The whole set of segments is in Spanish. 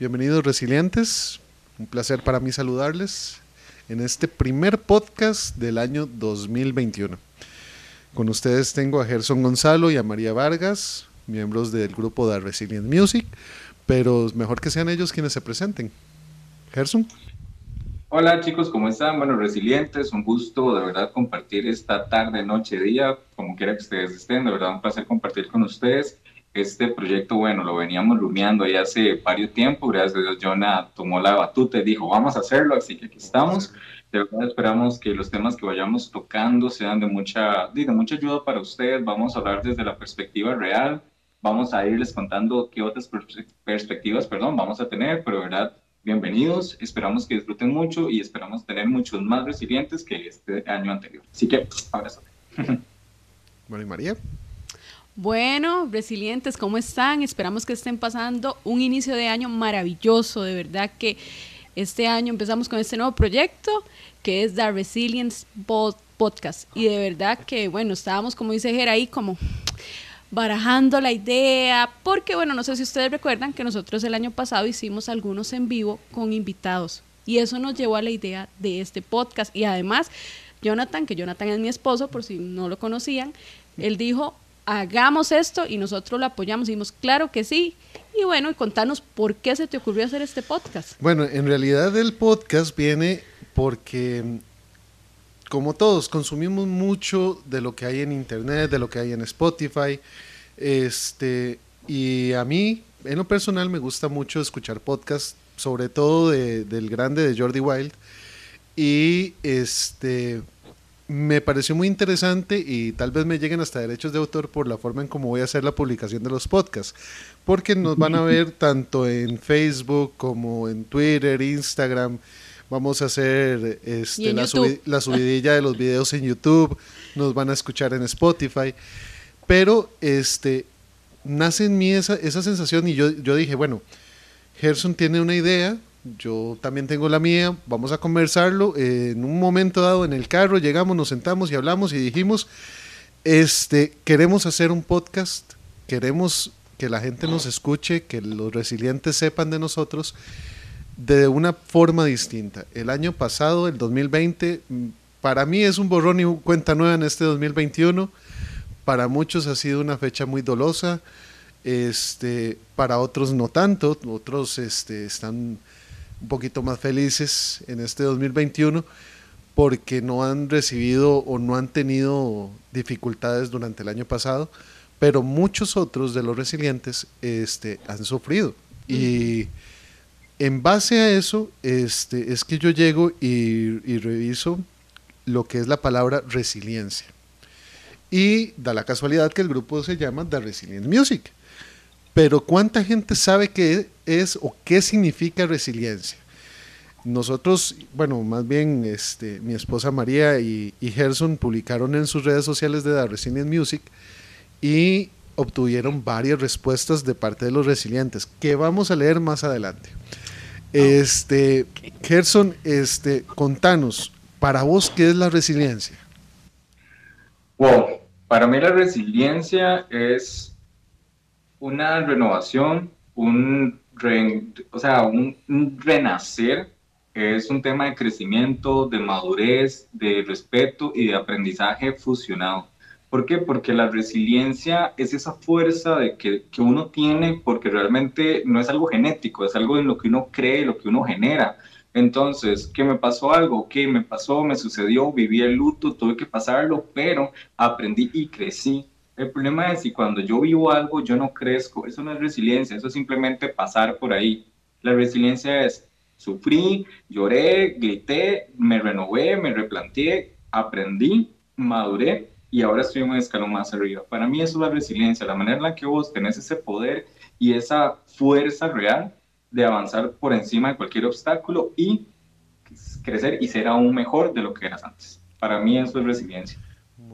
Bienvenidos resilientes, un placer para mí saludarles en este primer podcast del año 2021. Con ustedes tengo a Gerson Gonzalo y a María Vargas, miembros del grupo de Resilient Music, pero mejor que sean ellos quienes se presenten. Gerson. Hola chicos, ¿cómo están? Bueno, resilientes, un gusto de verdad compartir esta tarde, noche, día, como quiera que ustedes estén, de verdad un placer compartir con ustedes. Este proyecto, bueno, lo veníamos rumiando ya hace varios tiempo, gracias a Dios Jonah tomó la batuta y dijo, vamos a hacerlo, así que aquí estamos. De verdad esperamos que los temas que vayamos tocando sean de mucha, de mucha ayuda para ustedes, vamos a hablar desde la perspectiva real, vamos a irles contando qué otras perspectivas, perdón, vamos a tener, pero de verdad bienvenidos, esperamos que disfruten mucho y esperamos tener muchos más resilientes que este año anterior. Así que, abrazo. Bueno, y María. Bueno, resilientes, ¿cómo están? Esperamos que estén pasando un inicio de año maravilloso, de verdad que este año empezamos con este nuevo proyecto que es The Resilience Podcast. Y de verdad que, bueno, estábamos, como dice Ger, ahí como barajando la idea, porque bueno, no sé si ustedes recuerdan que nosotros el año pasado hicimos algunos en vivo con invitados. Y eso nos llevó a la idea de este podcast. Y además Jonathan, que Jonathan es mi esposo por si no lo conocían, él dijo, hagamos esto y nosotros lo apoyamos y dijimos, claro que sí. Y bueno, y contanos por qué se te ocurrió hacer este podcast. Bueno, en realidad el podcast viene porque como todos, consumimos mucho de lo que hay en internet, de lo que hay en Spotify. Este, y a mí, en lo personal, me gusta mucho escuchar podcasts, sobre todo del grande de Jordi Wild. Y este me pareció muy interesante y tal vez me lleguen hasta derechos de autor por la forma en cómo voy a hacer la publicación de los podcasts, porque nos van a ver tanto en Facebook como en Twitter, Instagram, Vamos a hacer este, la, subidilla de los videos en YouTube, nos van a escuchar en Spotify. Pero este, nace en mí esa, esa sensación y yo, yo dije, bueno, Gerson tiene una idea, yo también tengo la mía, vamos a conversarlo. en un momento dado en el carro llegamos, nos sentamos y hablamos y dijimos, este, queremos hacer un podcast, queremos que la gente nos escuche, que los resilientes sepan de nosotros de una forma distinta. El año pasado, el 2020, para mí es un borrón y cuenta nueva en este 2021. Para muchos ha sido una fecha muy dolosa. Este, para otros no tanto, otros este, están un poquito más felices en este 2021 porque no han recibido o no han tenido dificultades durante el año pasado, pero muchos otros de los resilientes este, han sufrido. Y en base a eso, este, es que yo llego y, reviso lo que es la palabra resiliencia. Y da la casualidad que el grupo se llama The Resilient Music. Pero ¿cuánta gente sabe qué es o qué significa resiliencia? Nosotros, bueno, más bien este, mi esposa María y, y Gerson publicaron en sus redes sociales de The Resilient Music y obtuvieron varias respuestas de parte de los resilientes, que vamos a leer más adelante. Este, Gerson, este, contanos, para vos, ¿qué es la resiliencia? Wow, para mí la resiliencia es una renovación, un, o sea, un renacer, es un tema de crecimiento, de madurez, de respeto y de aprendizaje fusionado. ¿Por qué? Porque la resiliencia es esa fuerza de que, que, uno tiene porque realmente no es algo genético, es algo en lo que uno cree, lo que uno genera. Entonces, ¿qué me pasó algo? ¿Qué me pasó? Me sucedió, viví el luto, tuve que pasarlo, pero aprendí y crecí. El problema es si cuando yo vivo algo yo no crezco, eso no es resiliencia, eso es simplemente pasar por ahí. La resiliencia es sufrí, lloré, grité, me renové, me replanteé, aprendí, maduré y ahora estoy en un escalón más arriba. Para mí eso es la resiliencia, la manera en la que vos tenés ese poder y esa fuerza real de avanzar por encima de cualquier obstáculo y crecer y ser aún mejor de lo que eras antes. Para mí eso es resiliencia.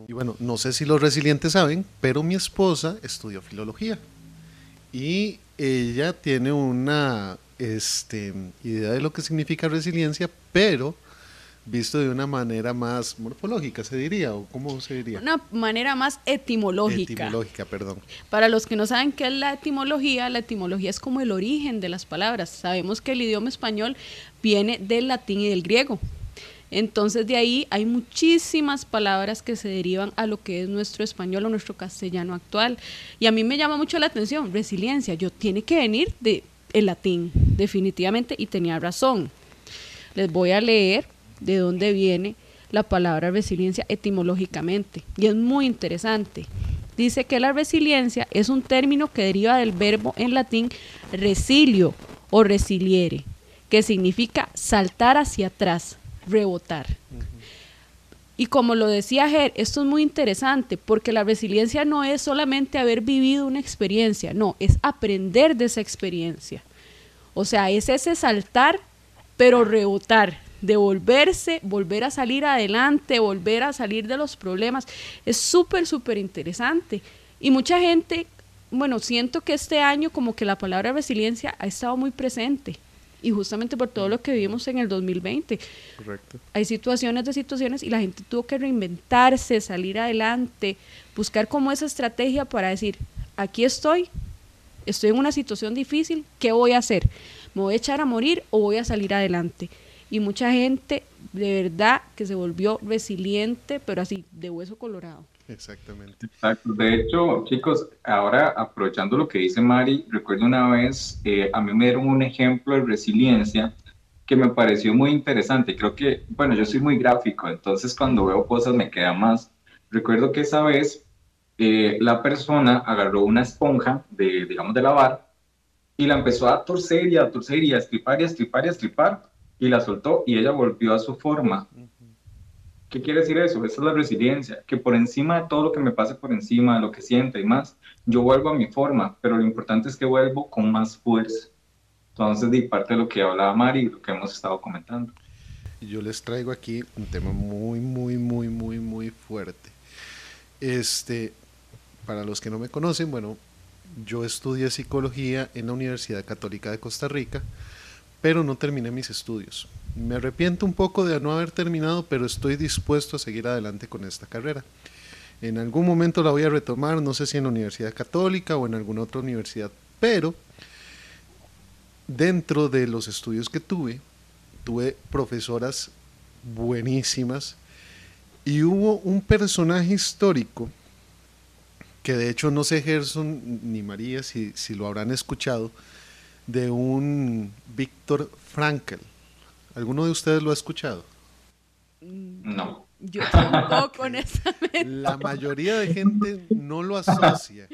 Y bueno, no sé si los resilientes saben, pero mi esposa estudió filología y ella tiene una este, idea de lo que significa resiliencia, pero visto de una manera más morfológica, se diría, o cómo se diría. Una manera más etimológica. Etimológica, perdón. Para los que no saben qué es la etimología, la etimología es como el origen de las palabras. Sabemos que el idioma español viene del latín y del griego. Entonces de ahí hay muchísimas palabras que se derivan a lo que es nuestro español o nuestro castellano actual. Y a mí me llama mucho la atención, resiliencia, yo tiene que venir de el latín, definitivamente, y tenía razón. Les voy a leer de dónde viene la palabra resiliencia etimológicamente. Y es muy interesante. Dice que la resiliencia es un término que deriva del verbo en latín resilio o resiliere, que significa saltar hacia atrás, rebotar. Y como lo decía Ger, esto es muy interesante porque la resiliencia no es solamente haber vivido una experiencia, no, es aprender de esa experiencia. O sea, es ese saltar, pero rebotar, devolverse, volver a salir adelante, volver a salir de los problemas. Es súper, súper interesante. Y mucha gente, bueno, siento que este año como que la palabra resiliencia ha estado muy presente y justamente por todo lo que vivimos en el 2020. Correcto. Hay situaciones de situaciones y la gente tuvo que reinventarse, salir adelante, buscar como esa estrategia para decir, aquí estoy, estoy en una situación difícil, ¿qué voy a hacer? ¿Me voy a echar a morir o voy a salir adelante? Y mucha gente de verdad que se volvió resiliente, pero así, de hueso colorado. Exactamente. Exacto. De hecho, chicos, ahora aprovechando lo que dice Mari, recuerdo una vez, eh, a mí me dieron un ejemplo de resiliencia que me pareció muy interesante. Creo que, bueno, yo soy muy gráfico, entonces cuando veo cosas me queda más. Recuerdo que esa vez eh, la persona agarró una esponja de, digamos, de lavar y la empezó a torcer y a torcer y a estripar y a estripar y a estripar y la soltó y ella volvió a su forma. ¿Qué quiere decir eso? Esa es la resiliencia, que por encima de todo lo que me pase por encima, lo que sienta y más, yo vuelvo a mi forma, pero lo importante es que vuelvo con más fuerza. Entonces, de parte de lo que hablaba Mari, lo que hemos estado comentando. Yo les traigo aquí un tema muy, muy, muy, muy, muy fuerte. Este, para los que no me conocen, bueno, yo estudié psicología en la Universidad Católica de Costa Rica, pero no terminé mis estudios. Me arrepiento un poco de no haber terminado, pero estoy dispuesto a seguir adelante con esta carrera. En algún momento la voy a retomar, no sé si en la Universidad Católica o en alguna otra universidad, pero dentro de los estudios que tuve, tuve profesoras buenísimas y hubo un personaje histórico que de hecho no sé Gerson ni María si, si lo habrán escuchado, de un Víctor Frankl. ¿Alguno de ustedes lo ha escuchado? No. Yo tampoco, honestamente. La mayoría de gente no lo asocia.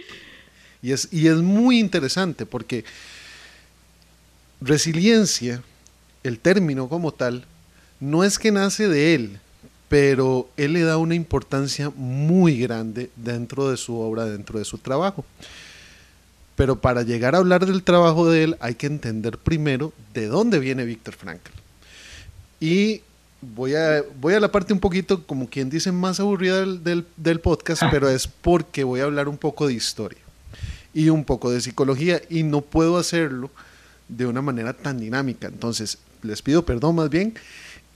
Y es, y es muy interesante porque resiliencia, el término como tal, no es que nace de él, pero él le da una importancia muy grande dentro de su obra, dentro de su trabajo. Pero para llegar a hablar del trabajo de él hay que entender primero de dónde viene Víctor Frankl. Y voy a, voy a la parte un poquito, como quien dice, más aburrida del, del, podcast, pero es porque voy a hablar un poco de historia y un poco de psicología y no puedo hacerlo de una manera tan dinámica. Entonces, les pido perdón más bien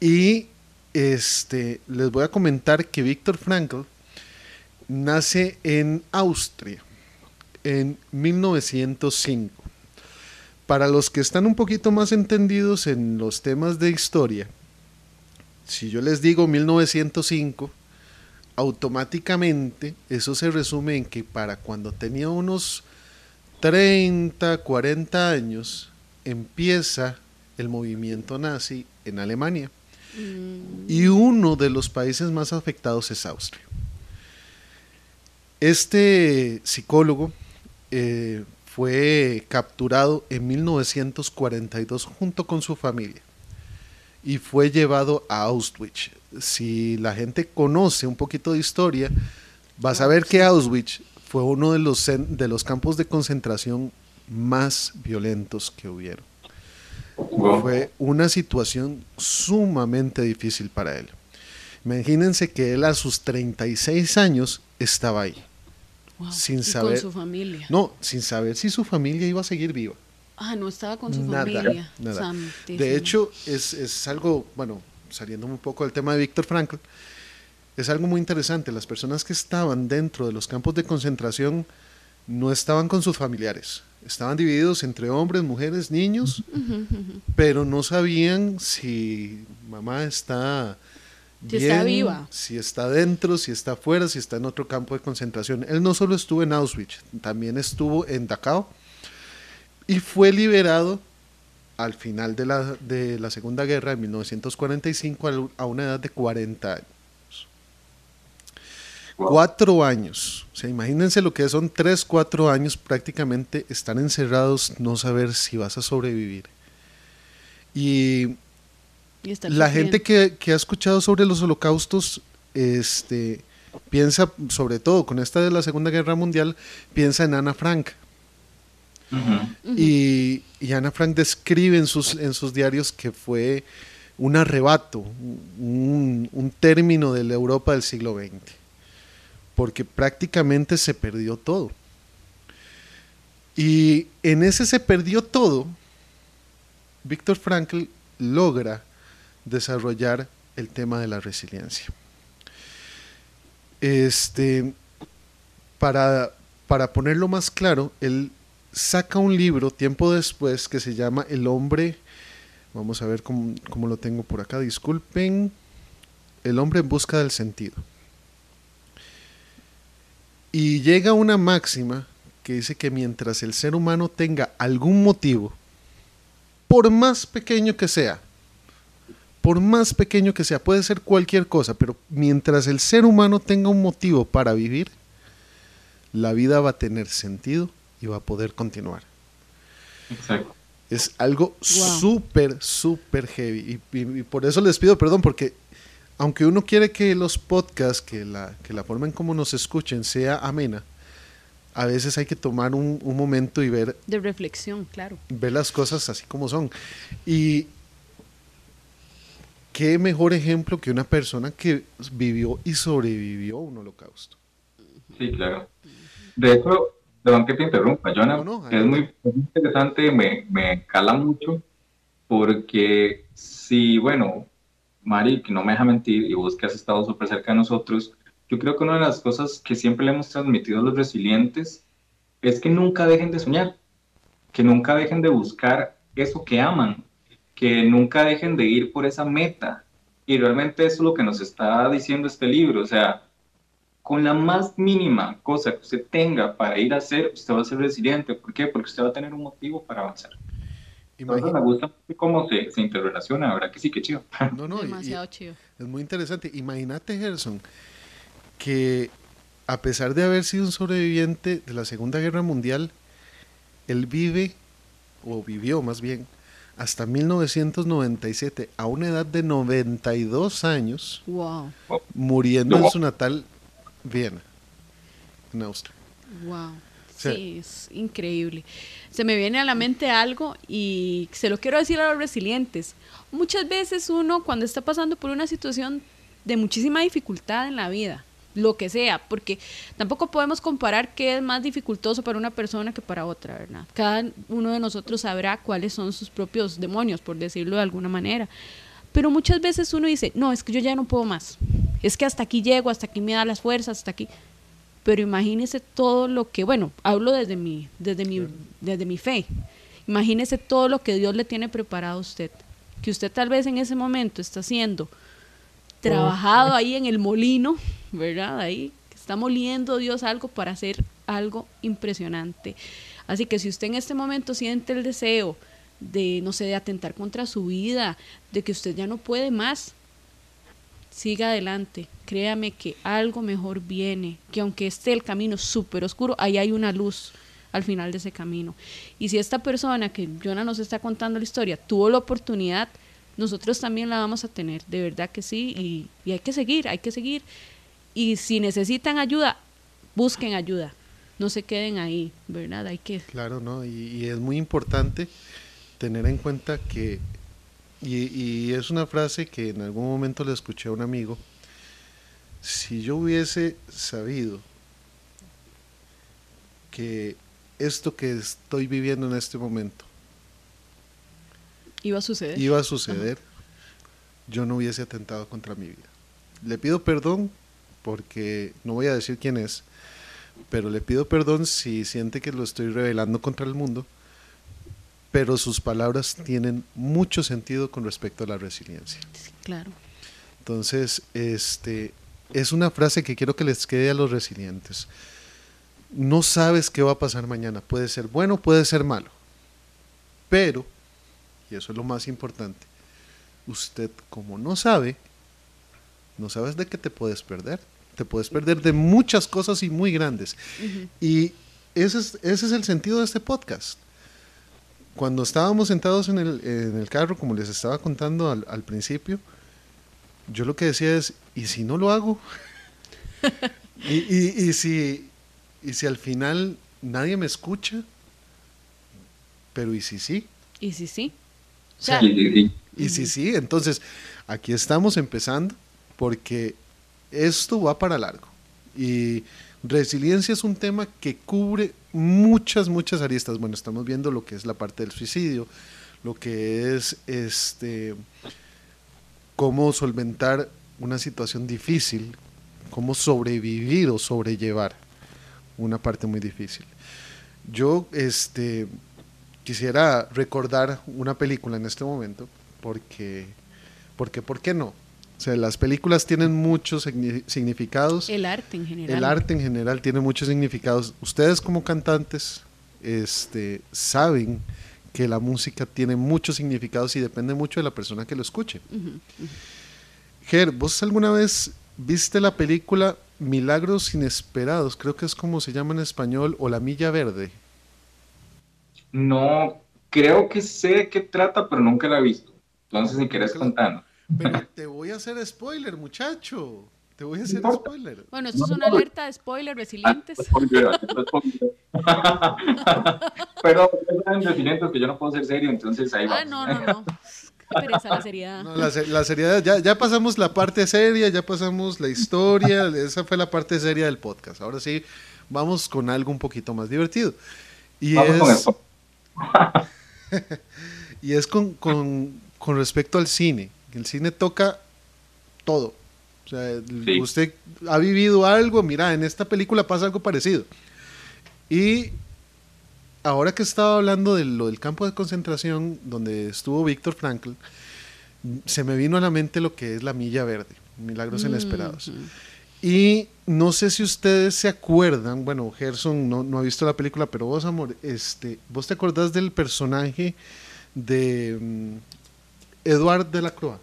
y este, les voy a comentar que Víctor Frankl nace en Austria en 1905. Para los que están un poquito más entendidos en los temas de historia, si yo les digo 1905, automáticamente eso se resume en que para cuando tenía unos 30, 40 años, empieza el movimiento nazi en Alemania. Mm. Y uno de los países más afectados es Austria. Este psicólogo eh, fue capturado en 1942 junto con su familia y fue llevado a Auschwitz. Si la gente conoce un poquito de historia, va a saber que Auschwitz fue uno de los, de los campos de concentración más violentos que hubieron. Fue una situación sumamente difícil para él. Imagínense que él a sus 36 años estaba ahí sin saber. Con su familia. No, sin saber si su familia iba a seguir viva. Ah, no estaba con su familia. Nada. De hecho, es, es, algo, bueno, saliendo un poco del tema de Víctor Frankl, es algo muy interesante. Las personas que estaban dentro de los campos de concentración no estaban con sus familiares. Estaban divididos entre hombres, mujeres, niños, pero no sabían si mamá está si está viva. Si está dentro, si está afuera, si está en otro campo de concentración. Él no solo estuvo en Auschwitz, también estuvo en Dachau y fue liberado al final de la, de la Segunda Guerra en 1945 a una edad de 40 años. Cuatro años. O sea, imagínense lo que son tres, cuatro años prácticamente estar encerrados, no saber si vas a sobrevivir. Y, la gente que, que, ha escuchado sobre los holocaustos, este, piensa, sobre todo con esta de la Segunda Guerra Mundial, piensa en Ana Frank. Y, Ana Frank describe en sus, diarios que fue un arrebato, un, un término de la Europa del siglo XX porque prácticamente se perdió todo. Y en ese se perdió todo, Víctor Frankl logra desarrollar el tema de la resiliencia. Este, para, para ponerlo más claro, él saca un libro tiempo después que se llama El hombre, vamos a ver cómo, cómo lo tengo por acá, disculpen, El hombre en busca del sentido. Y llega una máxima que dice que mientras el ser humano tenga algún motivo, por más pequeño que sea, por más pequeño que sea, puede ser cualquier cosa, pero mientras el ser humano tenga un motivo para vivir, la vida va a tener sentido y va a poder continuar. Exacto. Es algo súper, súper heavy. Y, y, por eso les pido perdón, porque aunque uno quiere que los podcasts, que la, que la forma en cómo nos escuchen sea amena, a veces hay que tomar un, momento y ver... De reflexión, claro. Ver las cosas así como son. Y qué mejor ejemplo que una persona que vivió y sobrevivió un holocausto. Sí, claro. De hecho, perdón que te interrumpa, Jonah, es muy, interesante, me, me cala mucho, porque si, bueno, Mari, que no me deja mentir, y vos que has estado súper cerca de nosotros, yo creo que una de las cosas que siempre le hemos transmitido a los resilientes es que nunca dejen de soñar, que nunca dejen de buscar eso que aman, que nunca dejen de ir por esa meta. Y realmente eso es lo que nos está diciendo este libro, o sea, con la más mínima cosa que usted tenga para ir a hacer, usted va a ser resiliente. ¿Por qué? Porque usted va a tener un motivo para avanzar me gusta cómo se, se interrelaciona, ¿verdad? Que sí, que chido. No, no, Demasiado chido. Es muy interesante. Imagínate, Gerson, que a pesar de haber sido un sobreviviente de la Segunda Guerra Mundial, él vive, o vivió más bien, hasta 1997, a una edad de 92 años, wow. muriendo en su natal Viena, en Austria. Wow. Sí, es increíble. Se me viene a la mente algo y se lo quiero decir a los resilientes. Muchas veces uno cuando está pasando por una situación de muchísima dificultad en la vida, lo que sea, porque tampoco podemos comparar qué es más dificultoso para una persona que para otra, ¿verdad? Cada uno de nosotros sabrá cuáles son sus propios demonios, por decirlo de alguna manera. Pero muchas veces uno dice, no, es que yo ya no puedo más. Es que hasta aquí llego, hasta aquí me da las fuerzas, hasta aquí pero imagínese todo lo que, bueno, hablo desde mi, desde mi, desde mi fe, imagínese todo lo que Dios le tiene preparado a usted, que usted tal vez en ese momento está haciendo, trabajado ahí en el molino, ¿verdad? Ahí está moliendo Dios algo para hacer algo impresionante. Así que si usted en este momento siente el deseo de, no sé, de atentar contra su vida, de que usted ya no puede más, siga adelante, créame que algo mejor viene, que aunque esté el camino súper oscuro, ahí hay una luz al final de ese camino. Y si esta persona que Jonah nos está contando la historia tuvo la oportunidad, nosotros también la vamos a tener, de verdad que sí, y, hay que seguir, hay que seguir. Y si necesitan ayuda, busquen ayuda, no se queden ahí, ¿verdad? Hay que... Claro, ¿no? y es muy importante tener en cuenta que y, es una frase que en algún momento le escuché a un amigo. Si yo hubiese sabido que esto que estoy viviendo en este momento iba a suceder, iba a suceder yo no hubiese atentado contra mi vida. Le pido perdón porque no voy a decir quién es, pero le pido perdón si siente que lo estoy revelando contra el mundo, pero sus palabras tienen mucho sentido con respecto a la resiliencia. claro. Entonces, este, es una frase que quiero que les quede a los resilientes. No sabes qué va a pasar mañana. Puede ser bueno, puede ser malo. Pero, y eso es lo más importante, usted como no sabe, no sabes de qué te puedes perder. Te puedes perder de muchas cosas y muy grandes. Y ese es, ese es el sentido de este podcast. Cuando estábamos sentados en el, en el carro, como les estaba contando al, al principio, yo lo que decía es, ¿y si no lo hago? y, y, y, si, y si al final nadie me escucha, pero ¿y si sí? ¿Y si sí? O sea, sí, sí, sí. Y si sí, entonces aquí estamos empezando porque esto va para largo. Y resiliencia es un tema que cubre muchas, muchas aristas. Bueno, estamos viendo lo que es la parte del suicidio, lo que es este cómo solventar una situación difícil, cómo sobrevivir o sobrellevar una parte muy difícil. Yo este, quisiera recordar una película en este momento, porque, porque ¿por qué no? O sea, las películas tienen muchos significados. El arte en general. El arte en general tiene muchos significados. Ustedes como cantantes este, saben que la música tiene muchos significados y depende mucho de la persona que lo escuche. Uh -huh, uh -huh. Ger, ¿vos alguna vez viste la película Milagros Inesperados? Creo que es como se llama en español, o La Milla Verde. No, creo que sé de qué trata, pero nunca la he visto. Entonces, si querés contarnos. Pero te voy a hacer spoiler, muchacho. Te voy a hacer no. spoiler. Bueno, esto es una alerta de spoiler resilientes. pero saben resilientes que yo no puedo ser serio, entonces ahí va. Ah, no, no, no. Pereza la seriedad. No, la, la, seriedad, ya, ya pasamos la parte seria, ya pasamos la historia, esa fue la parte seria del podcast. Ahora sí, vamos con algo un poquito más divertido. Y vamos es, con y es con, con, con respecto al cine. El cine toca todo. O sea, sí. usted ha vivido algo, mira, en esta película pasa algo parecido. Y ahora que estaba hablando de lo del campo de concentración donde estuvo Víctor Frankl, se me vino a la mente lo que es la milla verde, Milagros Mm, Inesperados. Y no sé si ustedes se acuerdan, bueno, Gerson no, no ha visto la película, pero vos, amor, este, ¿vos te acordás del personaje de um, Eduard de la Croix?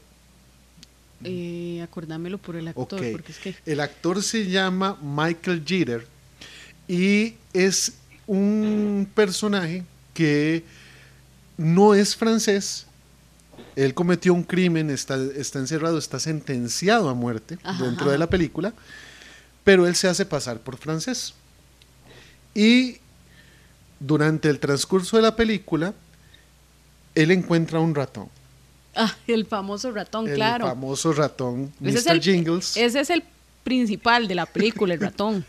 Eh, acordámelo por el actor, porque es que... El actor se llama Michael Jeter y es un personaje que no es francés. Él cometió un crimen, está, está encerrado, está sentenciado a muerte Ajá, dentro ajá. de la película, pero él se hace pasar por francés. Y durante el transcurso de la película, él encuentra un ratón. Ah, el famoso ratón, el claro. famoso ratón, Ese es Mr. el- Jingles. Ese es el principal de la película, el ratón.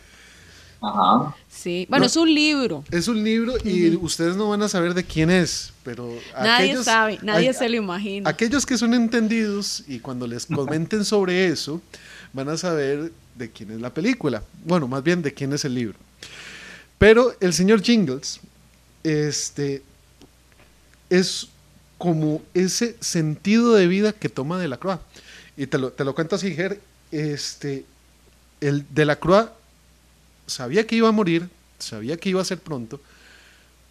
Ajá. Sí. Bueno, No. es un libro. Es un libro y ustedes no van a saber de quién es, pero Nadie aquellos- sabe, nadie se lo imagina. Aquellos que son entendidos y cuando les comenten sobre eso, van a saber de quién es la película. Bueno, más bien de quién es el libro. Pero el señor Jingles, este, es como ese sentido de vida que toma de la Croix. Y te lo, te lo cuento así, Ger, este, el de la Croix sabía que iba a morir, sabía que iba a ser pronto,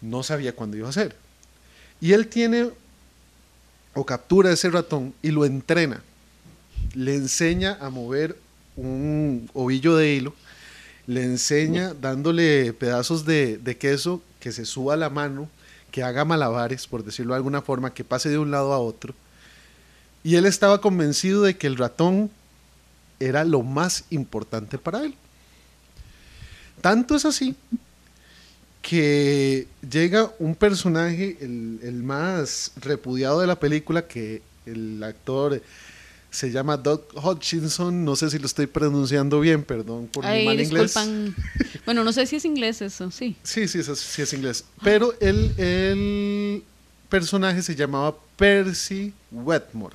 no sabía cuándo iba a ser. Y él tiene o captura ese ratón y lo entrena. Le enseña a mover un ovillo de hilo, le enseña dándole pedazos de, de queso que se suba a la mano, que haga malabares, por decirlo de alguna forma, que pase de un lado a otro. Y él estaba convencido de que el ratón era lo más importante para él. Tanto es así que llega un personaje, el, el más repudiado de la película, que el actor se llama Doug Hutchinson, no sé si lo estoy pronunciando bien, perdón por mi mal inglés. Bueno, no sé si es inglés eso, sí. Sí, sí, eso sí es inglés. Pero el, el personaje se llamaba Percy Wetmore.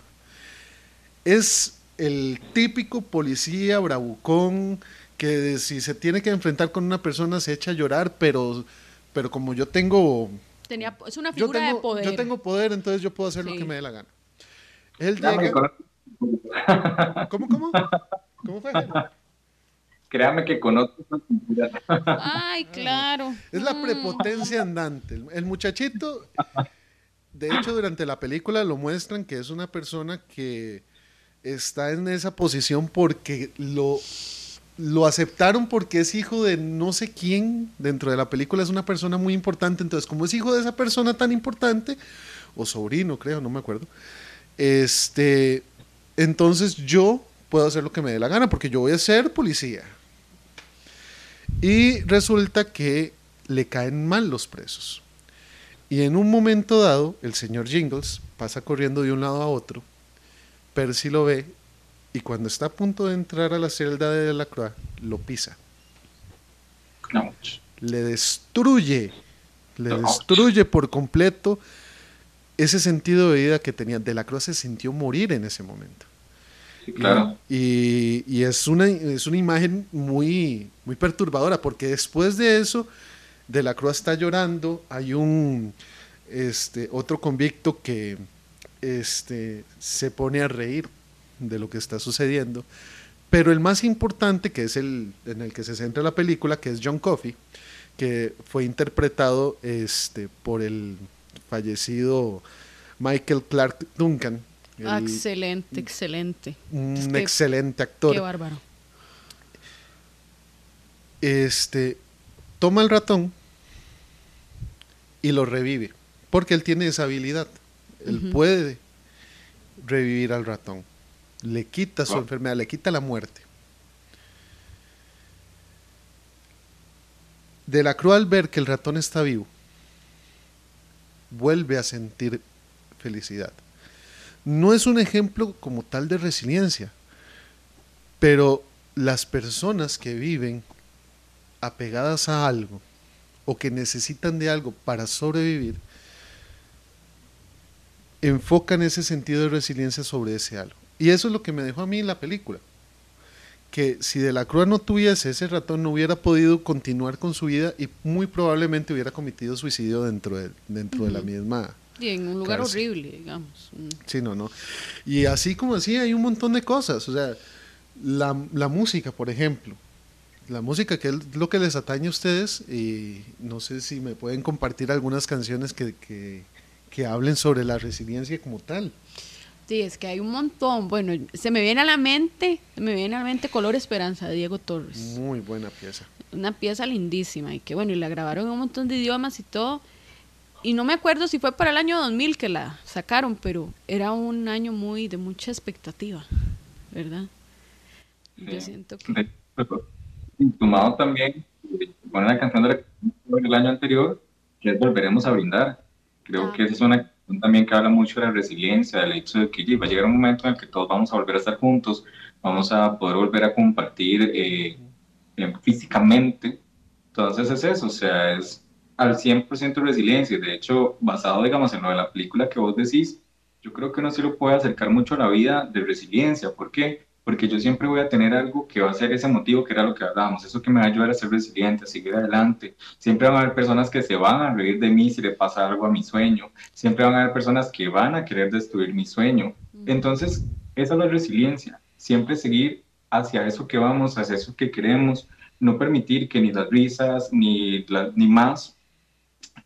es el típico policía bravucón que si se tiene que enfrentar con una persona se echa a llorar, pero, pero como yo tengo... Tenía, es una figura tengo, de poder. Yo tengo poder, entonces yo puedo hacer lo que me dé la gana. Él llega... ¿Cómo, cómo? ¿Cómo fue? Créame que conozco. Ay, claro. Es la Mm. prepotencia andante. El- El muchachito, de hecho, durante la película lo muestran que es una persona que está en esa posición porque lo, lo aceptaron porque es hijo de no sé quién. Dentro de la película es una persona muy importante. Entonces, como es hijo de esa persona tan importante, o sobrino, creo, no me acuerdo. Este, entonces yo puedo hacer lo que me dé la gana porque yo voy a ser policía. Y resulta que le caen mal los presos. Y en un momento dado, el señor Jingles pasa corriendo de un lado a otro. Percy lo ve y cuando está a punto de entrar a la celda de Delacroix, lo pisa. Le destruye, le destruye por completo ese sentido de vida que tenía. Delacroix se sintió morir en ese momento. Sí, claro. Y, y es, una, es una imagen muy, muy perturbadora, porque después de eso, De la Cruz está llorando, hay un este, otro convicto que este, se pone a reír de lo que está sucediendo, pero el más importante, que es el en el que se centra la película, que es John Coffey, que fue interpretado este, por el fallecido Michael Clark Duncan, el- Ah, excelente, excelente. un Es que- excelente actor. Qué bárbaro. este, toma el ratón y lo revive, porque él tiene esa habilidad. Él puede revivir al ratón. Le quita su Wow. enfermedad, le quita la muerte. De la Cruz al ver que el ratón está vivo, vuelve a sentir felicidad. No es un ejemplo como tal de resiliencia, pero las personas que viven apegadas a algo o que necesitan de algo para sobrevivir, enfocan ese sentido de resiliencia sobre ese algo. Y eso es lo que me dejó a mí la película. Que si de la Cruz no tuviese ese ratón, no hubiera podido continuar con su vida y muy probablemente hubiera cometido suicidio dentro de, dentro de la misma, Y en un lugar Claro, sí. horrible, digamos. Mm. Sí, no, no. Y así como así hay un montón de cosas. O sea, la, la música, por ejemplo. La música, que es lo que les atañe a ustedes. Y no sé si me pueden compartir algunas canciones que, que, que hablen sobre la resiliencia como tal. Sí, es que hay un montón. Bueno, se me viene a la mente, se me viene a la mente Color Esperanza de Diego Torres. Muy buena pieza. Una pieza lindísima y que bueno, y la grabaron en un montón de idiomas y todo. Y no me acuerdo si fue para el año 2000 que la sacaron, pero era un año muy de mucha expectativa, ¿verdad? Yo Sí. siento que... De- Sumado también, eh, con la canción del año anterior, que es Volveremos a Brindar. Creo Ah. que esa es una canción también que habla mucho de la resiliencia, del hecho de que va a llegar un momento en el que todos vamos a volver a estar juntos, vamos a poder volver a compartir eh, eh, físicamente. Entonces es eso, o sea, es al 100% resiliencia. De hecho, basado, digamos, en lo de la película que vos decís, yo creo que uno sí lo puede acercar mucho a la vida de resiliencia. ¿Por qué? Porque yo siempre voy a tener algo que va a ser ese motivo que era lo que hablábamos, eso que me va a ayudar a ser resiliente, a seguir adelante. Siempre van a haber personas que se van a reír de mí si le pasa algo a mi sueño. Siempre van a haber personas que van a querer destruir mi sueño. Entonces, esa es la resiliencia. Siempre seguir hacia eso que vamos, hacia eso que queremos. No permitir que ni las risas, ni, la- ni más,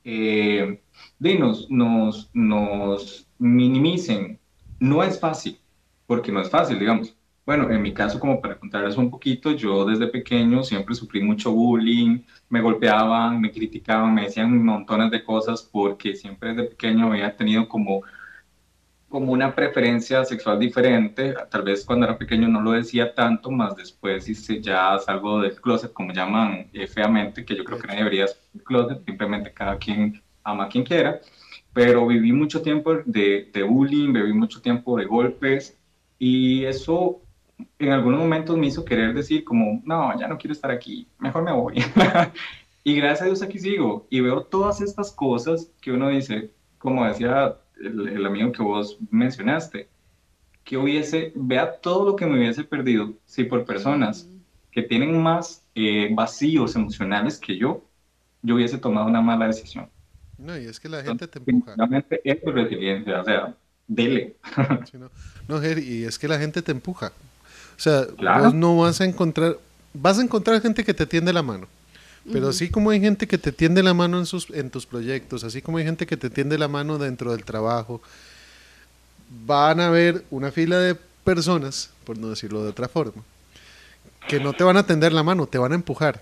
eh, nos, nos minimicen. No es fácil, porque no es fácil, digamos. Bueno, en mi caso, como para contarles un poquito, yo desde pequeño siempre sufrí mucho bullying, me golpeaban, me criticaban, me decían montones de cosas porque siempre desde pequeño había tenido como, como una preferencia sexual diferente. Tal vez cuando era pequeño no lo decía tanto, más después hice ya salgo del closet, como llaman eh, feamente, que yo creo que nadie debería del closet, simplemente cada quien ama a quien quiera. Pero viví mucho tiempo de, de bullying, viví mucho tiempo de golpes y eso en algunos momentos me hizo querer decir como, no, ya no quiero estar aquí, mejor me voy. y gracias a Dios aquí sigo y veo todas estas cosas que uno dice, como decía el, el amigo que vos mencionaste, que hubiese, vea todo lo que me hubiese perdido si por personas que tienen más eh, vacíos emocionales que yo, yo hubiese tomado una mala decisión. No, y es que la gente te empuja. Realmente es resiliencia, o sea, dele. no, no, y es que la gente te empuja. O sea, vos no vas a encontrar, vas a encontrar gente que te tiende la mano. Pero así como hay gente que te tiende la mano en, sus, en tus proyectos, así como hay gente que te tiende la mano dentro del trabajo, van a haber una fila de personas, por no decirlo de otra forma, que no te van a tender la mano, te van a empujar.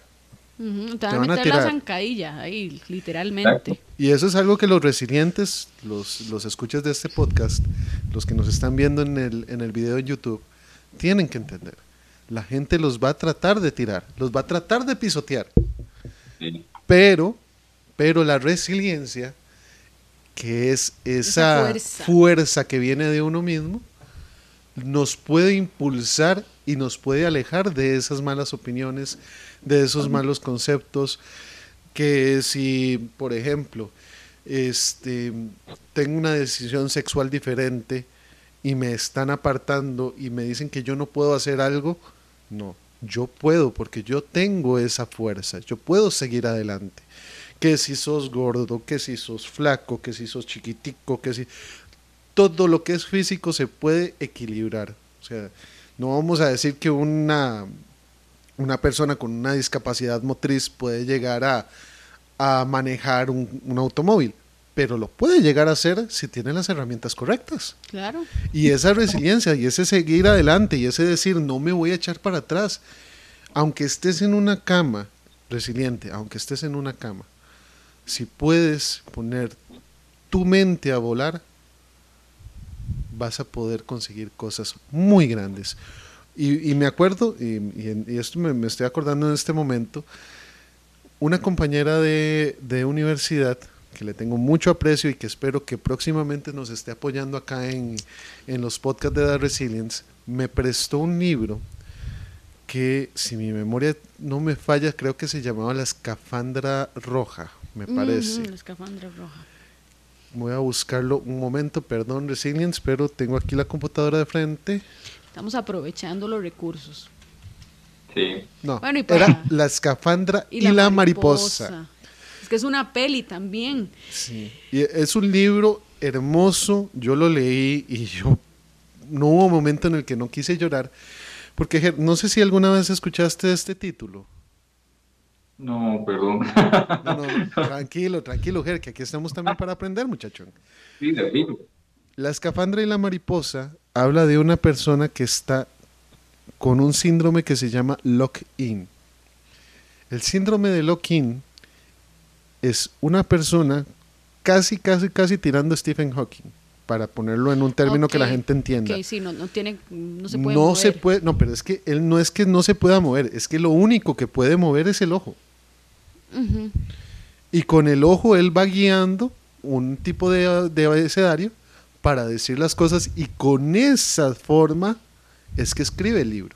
te, van a meter la zancadilla ahí, literalmente. Y eso es algo que los resilientes, los, los escuchas de este podcast, los que nos están viendo en el, en el video de YouTube, tienen que entender. La gente los va a tratar de tirar, los va a tratar de pisotear. Pero, pero la resiliencia, que es esa, fuerza. que viene de uno mismo, nos puede impulsar y nos puede alejar de esas malas opiniones, de esos malos conceptos, que si, por ejemplo, este, tengo una decisión sexual diferente y me están apartando y me dicen que yo no puedo hacer algo, no, yo puedo porque yo tengo esa fuerza, yo puedo seguir adelante. Que si sos gordo, que si sos flaco, que si sos chiquitico, que si... Todo lo que es físico se puede equilibrar. O sea, no vamos a decir que una, una persona con una discapacidad motriz puede llegar a, a manejar un, un automóvil pero lo puede llegar a hacer si tiene las herramientas correctas. Claro. Y esa resiliencia y ese seguir adelante y ese decir, no me voy a echar para atrás, aunque estés en una cama, resiliente, aunque estés en una cama, si puedes poner tu mente a volar, vas a poder conseguir cosas muy grandes. Y, me acuerdo, y, esto me, estoy acordando en este momento, una compañera de, de universidad que le tengo mucho aprecio y que espero que próximamente nos esté apoyando acá en, en los podcasts de The Resilience, me prestó un libro que, si mi memoria no me falla, creo que se llamaba La Escafandra Roja, me parece. la Escafandra Roja. Voy a buscarlo un momento, perdón, Resilience, pero tengo aquí la computadora de frente. Estamos aprovechando los recursos. Sí. No, era La Escafandra y, la, mariposa que es una peli también. Sí, y es un libro hermoso, yo lo leí y yo no hubo momento en el que no quise llorar, porque no sé si alguna vez escuchaste este título. No, perdón. tranquilo, tranquilo, Ger, que aquí estamos también para aprender, muchachón. Sí, La escafandra y la mariposa habla de una persona que está con un síndrome que se llama lock-in. El síndrome de lock-in es una persona casi, casi, casi tirando a Stephen Hawking, para ponerlo en un término que la gente entienda. sí, no, no, tiene, no se puede no mover. Se puede, no, pero es que él no es que no se pueda mover, es que lo único que puede mover es el ojo. Y con el ojo él va guiando un tipo de, de abecedario para decir las cosas y con esa forma es que escribe el libro.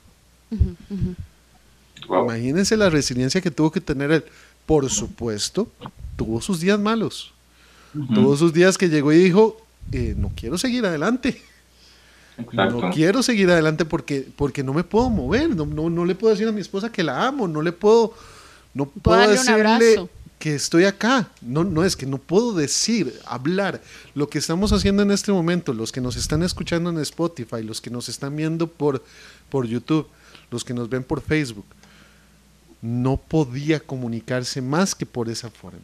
Imagínense la resiliencia que tuvo que tener él por supuesto, tuvo sus días malos. Tuvo sus días que llegó y dijo, eh, no quiero seguir adelante. No quiero seguir adelante porque, porque no me puedo mover, no, no, le puedo decir a mi esposa que la amo, no le puedo, no puedo decirle que estoy acá. No, no es que no puedo decir, hablar. Lo que estamos haciendo en este momento, los que nos están escuchando en Spotify, los que nos están viendo por, por YouTube, los que nos ven por Facebook, no podía comunicarse más que por esa forma.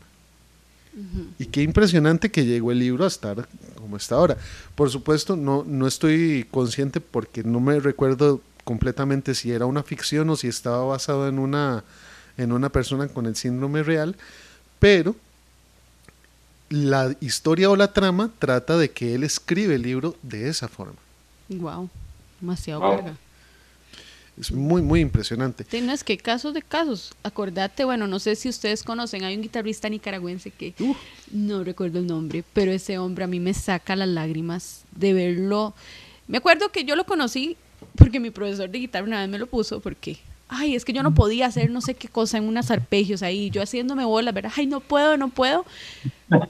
Y qué impresionante que llegó el libro a estar como está ahora. Por supuesto, no, no estoy consciente porque no me recuerdo completamente si era una ficción o si estaba basado en una, en una persona con el síndrome real, pero la historia o la trama trata de que él escribe el libro de esa forma. Wow, demasiado es muy, muy impresionante. Tienes que casos de casos. Acordate, bueno, no sé si ustedes conocen, hay un guitarrista nicaragüense que no recuerdo el nombre, pero ese hombre a mí me saca las lágrimas de verlo. Me acuerdo que yo lo conocí porque mi profesor de guitarra una vez me lo puso porque, ay, es que yo no podía hacer no sé qué cosa en unos arpegios ahí, yo haciéndome bolas, ¿verdad? Ay, no puedo, no puedo.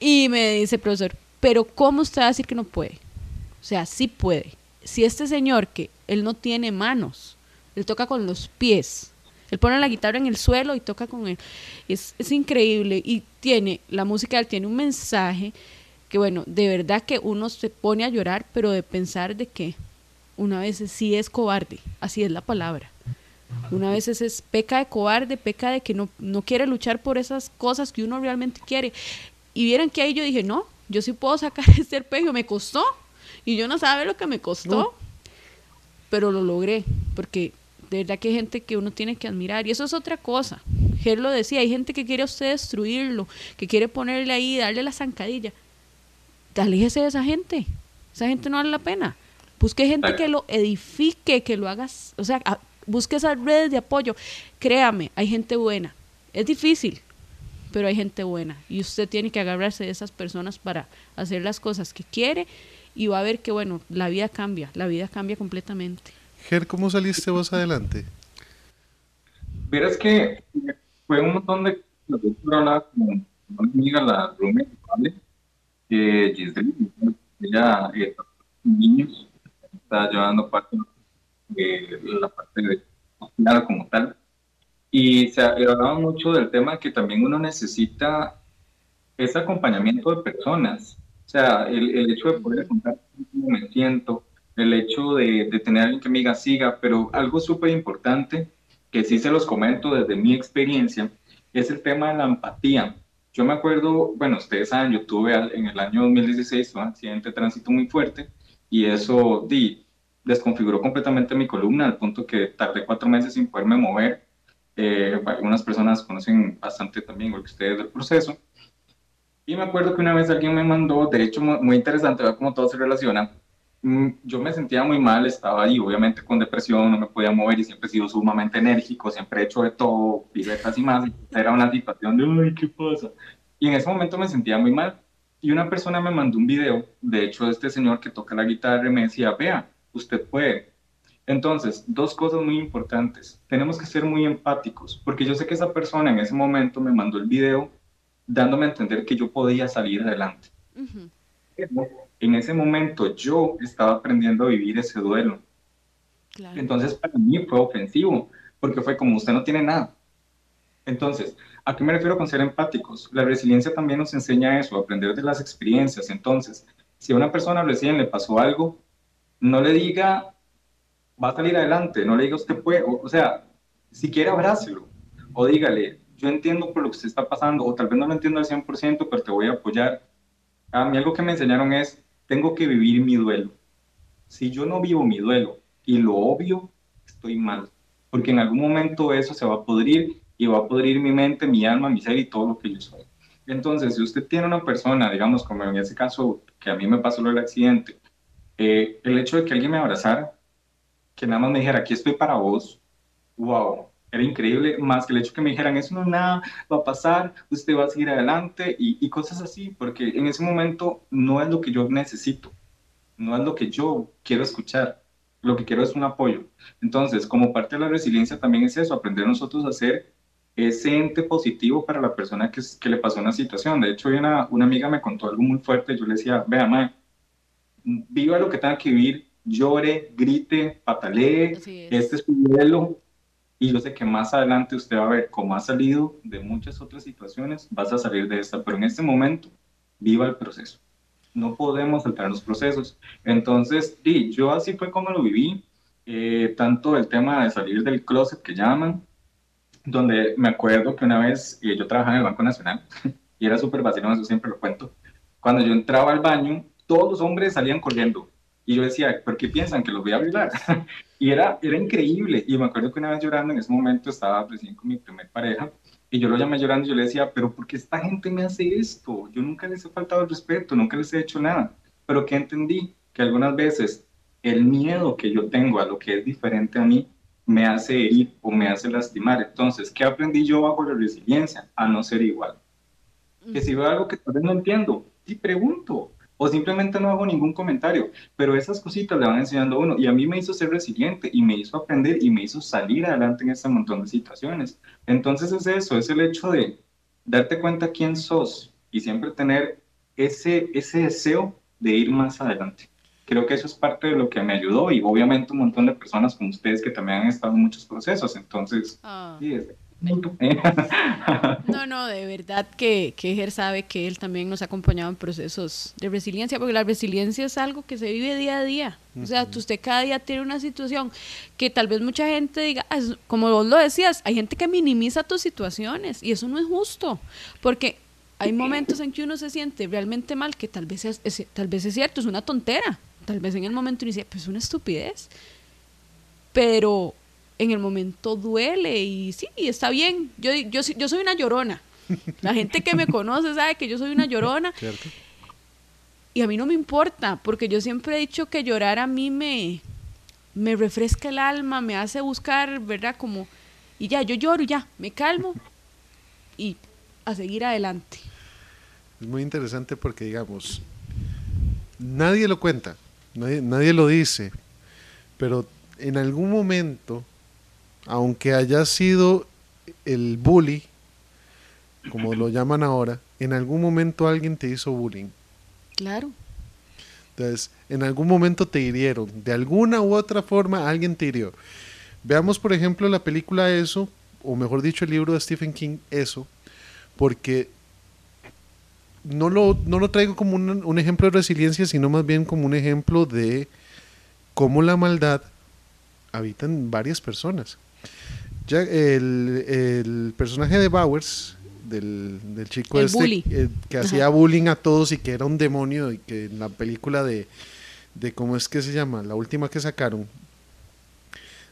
Y me dice, profesor, pero ¿cómo usted va a decir que no puede? O sea, sí puede si este señor que él no tiene manos, él toca con los pies, él pone la guitarra en el suelo y toca con él. Es, es increíble y tiene, la música él tiene un mensaje que bueno, de verdad que uno se pone a llorar, pero de pensar de que una vez sí es cobarde, así es la palabra. Una vez es peca de cobarde, peca de que no, no quiere luchar por esas cosas que uno realmente quiere. Y vieron que ahí yo dije, no, yo sí puedo sacar este arpegio, me costó. Y yo no sabe lo que me costó, pero lo logré, porque de verdad que hay gente que uno tiene que admirar. Y eso es otra cosa. Ger lo decía, hay gente que quiere a usted destruirlo, que quiere ponerle ahí, darle la zancadilla. Aléjese de esa gente. Esa gente no vale la pena. Busque gente que lo edifique, que lo hagas, o sea, busque esas redes de apoyo. Créame, hay gente buena. Es difícil, pero hay gente buena. Y usted tiene que agarrarse de esas personas para hacer las cosas que quiere y va a ver que, bueno, la vida cambia, la vida cambia completamente. Ger, ¿cómo saliste vos adelante? Verás que fue un montón de... Yo hablaba con una amiga, la roommate, ¿vale? Que Giselle, ella eh, niños, está llevando parte de la parte de nada como tal. Y se hablaba mucho del tema que también uno necesita ese acompañamiento de personas. O sea, el, el hecho de poder contar cómo me siento, el hecho de, de tener alguien que me diga siga, pero algo súper importante, que sí se los comento desde mi experiencia, es el tema de la empatía. Yo me acuerdo, bueno, ustedes saben, yo tuve en el año 2016 un accidente de tránsito muy fuerte y eso di, desconfiguró completamente mi columna al punto que tardé cuatro meses sin poderme mover. Eh, algunas personas conocen bastante también lo que ustedes del proceso. Y me acuerdo que una vez alguien me mandó, de hecho muy interesante, ver cómo todo se relaciona. Mm, yo me sentía muy mal, estaba ahí obviamente con depresión, no me podía mover y siempre he sido sumamente enérgico, siempre he hecho de todo, piletas y más. Era una situación de, ay, ¿qué pasa? Y en ese momento me sentía muy mal. Y una persona me mandó un video, de hecho, este señor que toca la guitarra me decía, vea, usted puede. Entonces, dos cosas muy importantes. Tenemos que ser muy empáticos, porque yo sé que esa persona en ese momento me mandó el video dándome a entender que yo podía salir adelante. En ese momento yo estaba aprendiendo a vivir ese duelo. Entonces, para mí fue ofensivo, porque fue como usted no tiene nada. Entonces, ¿a qué me refiero con ser empáticos? La resiliencia también nos enseña eso, aprender de las experiencias. Entonces, si a una persona recién le pasó algo, no le diga, va a salir adelante, no le diga usted puede, o, sea, si quiere abrácelo, o dígale, yo entiendo por lo que usted está pasando, o tal vez no lo entiendo al 100%, pero te voy a apoyar. A mí algo que me enseñaron es, tengo que vivir mi duelo. Si yo no vivo mi duelo y lo obvio, estoy mal, porque en algún momento eso se va a podrir y va a podrir mi mente, mi alma, mi ser y todo lo que yo soy. Entonces, si usted tiene una persona, digamos, como en ese caso que a mí me pasó el accidente, eh, el hecho de que alguien me abrazara, que nada más me dijera, aquí estoy para vos, wow, era increíble, más que el hecho que me dijeran, eso no es nada, va a pasar, usted va a seguir adelante y, y, cosas así, porque en ese momento no es lo que yo necesito, no es lo que yo quiero escuchar, lo que quiero es un apoyo. Entonces, como parte de la resiliencia también es eso, aprender nosotros a ser ese ente positivo para la persona que, que le pasó una situación. De hecho, una, una amiga me contó algo muy fuerte, yo le decía, vea, mae, viva lo que tenga que vivir, llore, grite, patalee, este es su duelo. Y yo sé que más adelante usted va a ver cómo ha salido de muchas otras situaciones, vas a salir de esta, pero en este momento, viva el proceso. No podemos saltar los procesos. Entonces, sí, yo así fue como lo viví, eh, tanto el tema de salir del closet que llaman, donde me acuerdo que una vez eh, yo trabajaba en el Banco Nacional y era súper vacilón, eso siempre lo cuento. Cuando yo entraba al baño, todos los hombres salían corriendo. Y yo decía, ¿por qué piensan que los voy a violar? y era, era increíble. Y me acuerdo que una vez llorando, en ese momento estaba recién con mi primer pareja, y yo lo llamé llorando y yo le decía, pero ¿por qué esta gente me hace esto? Yo nunca les he faltado el respeto, nunca les he hecho nada. Pero que entendí que algunas veces el miedo que yo tengo a lo que es diferente a mí me hace herir o me hace lastimar. Entonces, ¿qué aprendí yo bajo la resiliencia? A no ser igual. Que si veo algo que todavía no entiendo, y pregunto, o simplemente no hago ningún comentario, pero esas cositas le van enseñando a uno y a mí me hizo ser resiliente y me hizo aprender y me hizo salir adelante en este montón de situaciones. Entonces es eso, es el hecho de darte cuenta quién sos y siempre tener ese, ese deseo de ir más adelante. creo que eso es parte de lo que me ayudó y obviamente un montón de personas como ustedes que también han estado en muchos procesos. Entonces, sí, es- No, no, de verdad que, que Ger sabe que él también nos ha acompañado en procesos de resiliencia, porque la resiliencia es algo que se vive día a día. O sea, usted cada día tiene una situación que tal vez mucha gente diga, "Ah, como vos lo decías, hay gente que minimiza tus situaciones y eso no es justo, porque hay momentos en que uno se siente realmente mal, que tal vez es, es- tal vez es cierto, es una tontera, tal vez en el momento uno dice, pues es una estupidez, pero en el momento duele y sí, está bien. Yo, yo, yo soy una llorona. La gente que me conoce sabe que yo soy una llorona ¿Cierto? y a mí no me importa, porque yo siempre he dicho que llorar a mí me, me refresca el alma, me hace buscar, ¿verdad? Como, y ya, yo lloro y ya, me calmo y a seguir adelante. Es muy interesante porque, digamos, nadie lo cuenta, nadie, nadie lo dice, pero en algún momento, aunque haya sido el bully, como lo llaman ahora, en algún momento alguien te hizo bullying. Claro. Entonces, en algún momento te hirieron. De alguna u otra forma, alguien te hirió. Veamos, por ejemplo, la película Eso, o mejor dicho, el libro de Stephen King, Eso, porque no lo, no lo traigo como un, un ejemplo de resiliencia, sino más bien como un ejemplo de cómo la maldad habita en varias personas. El, el personaje de Bowers, del, del chico El este eh, que Ajá. hacía bullying a todos y que era un demonio y que en la película de, de cómo es que se llama, la última que sacaron,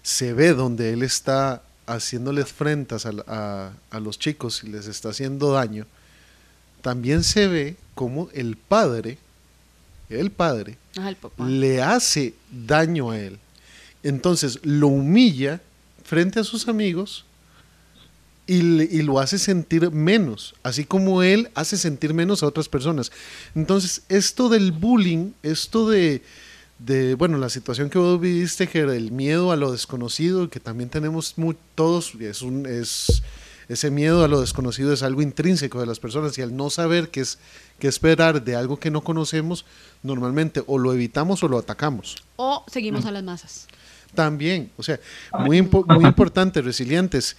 se ve donde él está haciéndoles frentas a, a- a los chicos y les está haciendo daño, también se ve como el padre, el padre, Ajá, el papá. le hace daño a él. Entonces lo humilla frente a sus amigos y, lo hace sentir menos, así como él hace sentir menos a otras personas. Entonces esto del bullying, esto de, de bueno, la situación que vos viviste, que era el miedo a lo desconocido, que también tenemos mu- todos, es un, es, ese miedo a lo desconocido es algo intrínseco de las personas y al no saber qué es qué esperar de algo que no conocemos, normalmente o lo evitamos o lo atacamos. O seguimos a las masas. También, o sea, muy, impo- muy importante, resilientes.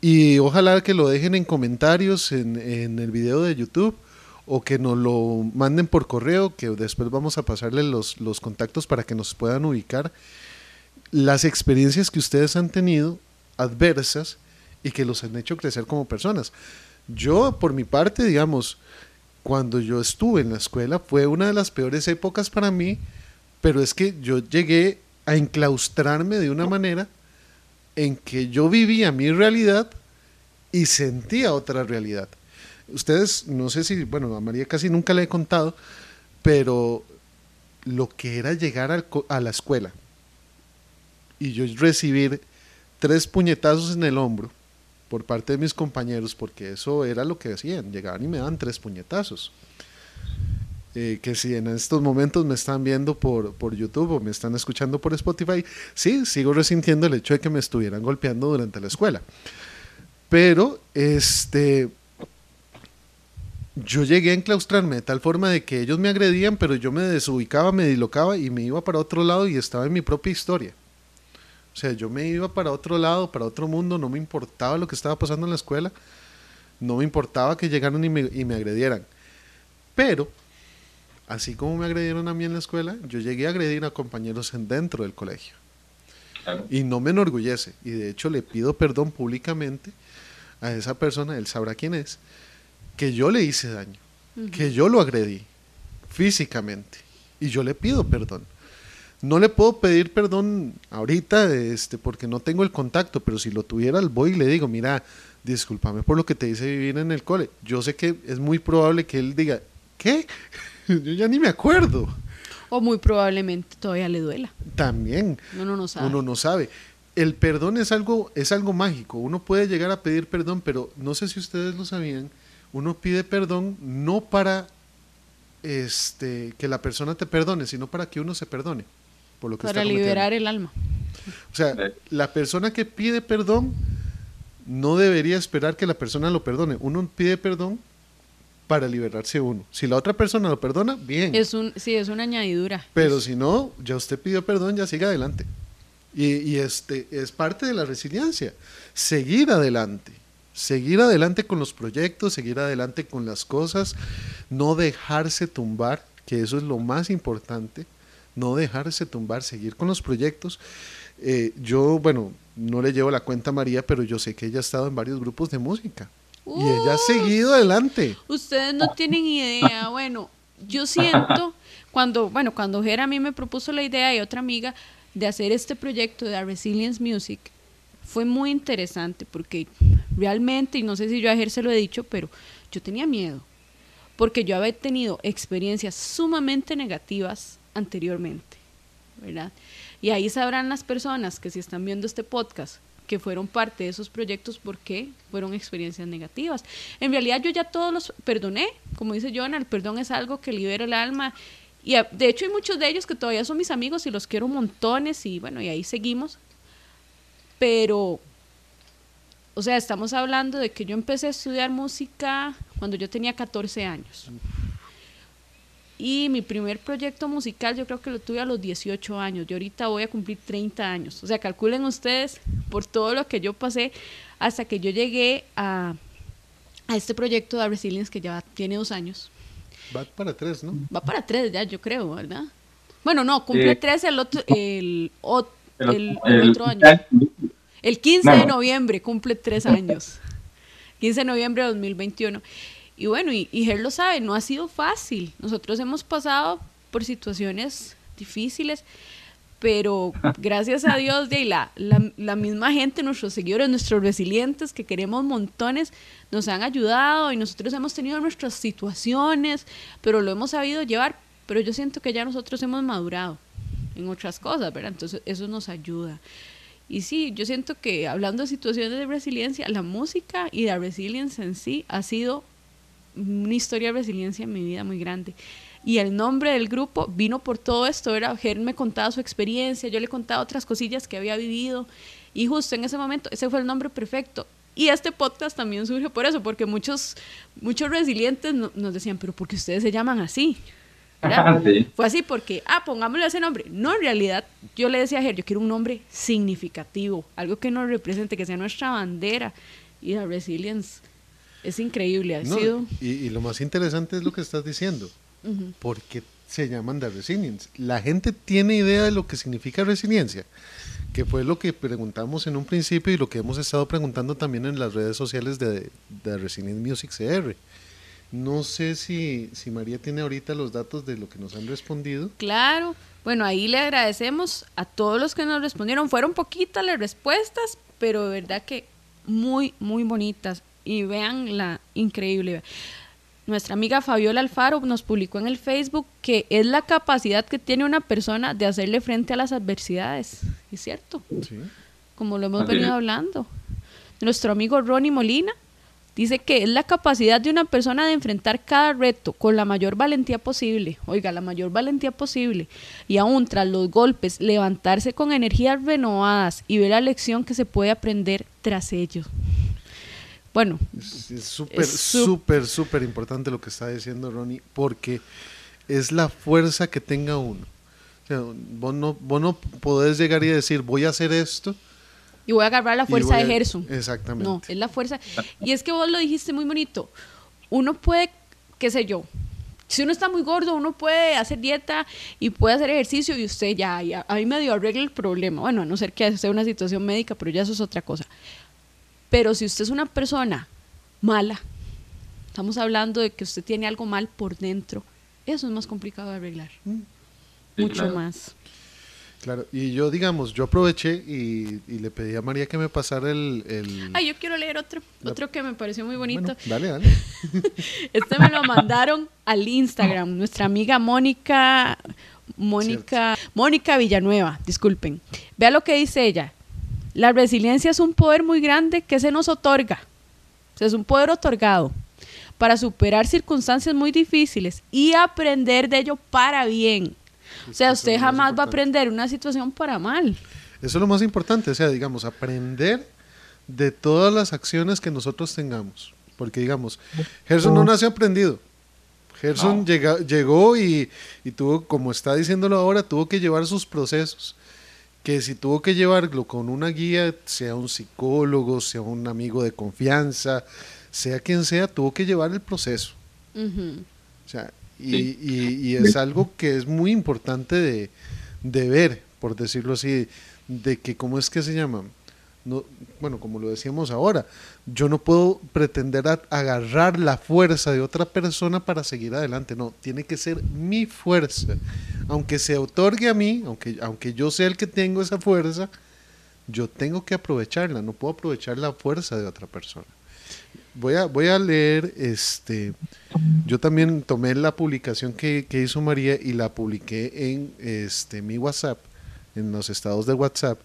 Y ojalá que lo dejen en comentarios en, en el video de YouTube o que nos lo manden por correo, que después vamos a pasarle los, los contactos para que nos puedan ubicar las experiencias que ustedes han tenido adversas y que los han hecho crecer como personas. Yo, por mi parte, digamos, cuando yo estuve en la escuela fue una de las peores épocas para mí, pero es que yo llegué a enclaustrarme de una manera en que yo vivía mi realidad y sentía otra realidad. Ustedes, no sé si, bueno, a María casi nunca le he contado, pero lo que era llegar a la escuela y yo recibir tres puñetazos en el hombro por parte de mis compañeros, porque eso era lo que hacían, llegaban y me daban tres puñetazos. Eh, que si en estos momentos me están viendo por, por YouTube o me están escuchando por Spotify, sí, sigo resintiendo el hecho de que me estuvieran golpeando durante la escuela. Pero, este, yo llegué a enclaustrarme de tal forma de que ellos me agredían, pero yo me desubicaba, me dislocaba y me iba para otro lado y estaba en mi propia historia. O sea, yo me iba para otro lado, para otro mundo, no me importaba lo que estaba pasando en la escuela, no me importaba que llegaran y me, y me agredieran. Pero, así como me agredieron a mí en la escuela, yo llegué a agredir a compañeros en, dentro del colegio. Claro. Y no me enorgullece. Y de hecho le pido perdón públicamente a esa persona, él sabrá quién es, que yo le hice daño, que yo lo agredí físicamente. Y yo le pido perdón. No le puedo pedir perdón ahorita este, porque no tengo el contacto, pero si lo tuviera, voy y le digo, mira, discúlpame por lo que te hice vivir en el cole. Yo sé que es muy probable que él diga, ¿qué? Yo ya ni me acuerdo. O muy probablemente todavía le duela. También, Uno no sabe. uno no sabe. El perdón es algo, es algo mágico. Uno puede llegar a pedir perdón, pero no sé si ustedes lo sabían. Uno pide perdón no para este, que la persona te perdone, sino para que uno se perdone. Por lo que para está liberar el alma. O sea, la persona que pide perdón no debería esperar que la persona lo perdone. Uno pide perdón para liberarse uno. Si la otra persona lo perdona, bien. Es un, sí, es una añadidura. Pero si no, ya usted pidió perdón, ya siga adelante. Y, y este es parte de la resiliencia, seguir adelante, seguir adelante con los proyectos, seguir adelante con las cosas, no dejarse tumbar, que eso es lo más importante, no dejarse tumbar, seguir con los proyectos. Eh, yo, bueno, no le llevo la cuenta a María, pero yo sé que ella ha estado en varios grupos de música. Y ella ha seguido adelante. Ustedes no tienen idea. Bueno, yo siento cuando, bueno, cuando Jera a mí me propuso la idea y otra amiga de hacer este proyecto de Resilience Music, fue muy interesante porque realmente, y no sé si yo a Ger se lo he dicho, pero yo tenía miedo. Porque yo había tenido experiencias sumamente negativas anteriormente, ¿verdad? Y ahí sabrán las personas que si están viendo este podcast que fueron parte de esos proyectos porque fueron experiencias negativas. En realidad yo ya todos los perdoné, como dice Jonah, el perdón es algo que libera el alma y de hecho hay muchos de ellos que todavía son mis amigos y los quiero montones y bueno, y ahí seguimos. Pero o sea, estamos hablando de que yo empecé a estudiar música cuando yo tenía 14 años. Y mi primer proyecto musical yo creo que lo tuve a los 18 años. Yo ahorita voy a cumplir 30 años. O sea, calculen ustedes por todo lo que yo pasé hasta que yo llegué a, a este proyecto de Resilience que ya tiene dos años. Va para tres, ¿no? Va para tres ya, yo creo, ¿verdad? Bueno, no, cumple Sí. tres el otro, el, ot- El, el- el el- otro año. El 15 No. de noviembre cumple tres años. 15 de noviembre de 2021. Y bueno, y, y lo sabe, no ha sido fácil. Nosotros hemos pasado por situaciones difíciles, pero gracias a Dios, de la, la misma gente, nuestros seguidores, nuestros resilientes, que queremos montones, nos han ayudado y nosotros hemos tenido nuestras situaciones, pero lo hemos sabido llevar. Pero yo siento que ya nosotros hemos madurado en otras cosas, ¿verdad? Entonces eso nos ayuda. Y sí, yo siento que hablando de situaciones de resiliencia, la música y la resiliencia en sí ha sido una historia de resiliencia en mi vida muy grande. Y el nombre del grupo vino por todo esto, era Ger me contaba su experiencia, yo le contaba otras cosillas que había vivido y justo en ese momento ese fue el nombre perfecto. Y este podcast también surge por eso, porque muchos muchos resilientes no- nos decían, pero ¿por qué ustedes se llaman así? Fue así porque, ah, pongámosle ese nombre. No, en realidad, yo le decía a Ger, yo quiero un nombre significativo, algo que nos represente, que sea nuestra bandera. Y la resilience es increíble, ha No, sido... y, y lo más interesante es lo que estás diciendo. Ujú. porque se llaman de resilience. La gente tiene idea de lo que significa resiliencia, que fue lo que preguntamos en un principio y lo que hemos estado preguntando también en las redes sociales de, de Resilient Music CR. No sé si, si María tiene ahorita los datos de lo que nos han respondido. Claro, bueno, ahí le agradecemos a todos los que nos respondieron. Fueron poquitas las respuestas, pero de verdad que muy, muy bonitas. Y vean la increíble. Nuestra amiga Fabiola Alfaro nos publicó en el Facebook que es la capacidad que tiene una persona de hacerle frente a las adversidades. Es cierto, Sí. como lo hemos Así venido es. hablando. Nuestro amigo Ronnie Molina dice que es la capacidad de una persona de enfrentar cada reto con la mayor valentía posible. Oiga, la mayor valentía posible. Y aún tras los golpes, levantarse con energías renovadas y ver la lección que se puede aprender tras ello. Bueno, Es súper, súper, súper importante lo que está diciendo Ronnie, porque es la fuerza que tenga uno. O sea, vos, no, vos no podés llegar y decir, voy a hacer esto. y voy a agarrar la fuerza de a- Gerson. Exactamente. No, es la fuerza. Y es que vos lo dijiste muy bonito. Uno puede, qué sé yo, si uno está muy gordo, uno puede hacer dieta y puede hacer ejercicio y usted ya, ya ahí medio arregla el problema. Bueno, a no ser que sea una situación médica, pero ya eso es otra cosa. Pero si usted es una persona mala, estamos hablando de que usted tiene algo mal por dentro, eso es más complicado de arreglar. Mm, Sí, Mucho claro. más. Claro, y yo, digamos, yo aproveché y, y le pedí a María que me pasara el... el- Ay, yo quiero leer otro, La- otro que me pareció muy bonito. Bueno, dale, dale. Este me lo mandaron al Instagram. Nuestra amiga Mónica, Mónica, Mónica Villanueva, disculpen. Vea lo que dice ella. La resiliencia es un poder muy grande que se nos otorga. O sea, es un poder otorgado para superar circunstancias muy difíciles y aprender de ello para bien. O sea, Eso es usted lo más jamás va a importante. aprender una situación para mal. Eso es lo más importante, o sea, digamos, aprender de todas las acciones que nosotros tengamos. porque digamos, Gerson no nació aprendido. Gerson llegó y, y, tuvo, como está diciéndolo ahora, tuvo que llevar sus procesos. Que si tuvo que llevarlo con una guía, sea un psicólogo, sea un amigo de confianza, sea quien sea, tuvo que llevar el proceso. O sea, y, y, es algo que es muy importante de, de ver, por decirlo así, de que, ¿cómo es que se llama? No, bueno, como lo decíamos ahora, yo no puedo pretender agarrar la fuerza de otra persona para seguir adelante, no, tiene que ser mi fuerza. Aunque se otorgue a mí, aunque, aunque yo sea el que tengo esa fuerza, yo tengo que aprovecharla, no puedo aprovechar la fuerza de otra persona. Voy a, voy a leer, este, yo también tomé la publicación que, que hizo María y la publiqué en este, mi WhatsApp, en los estados de WhatsApp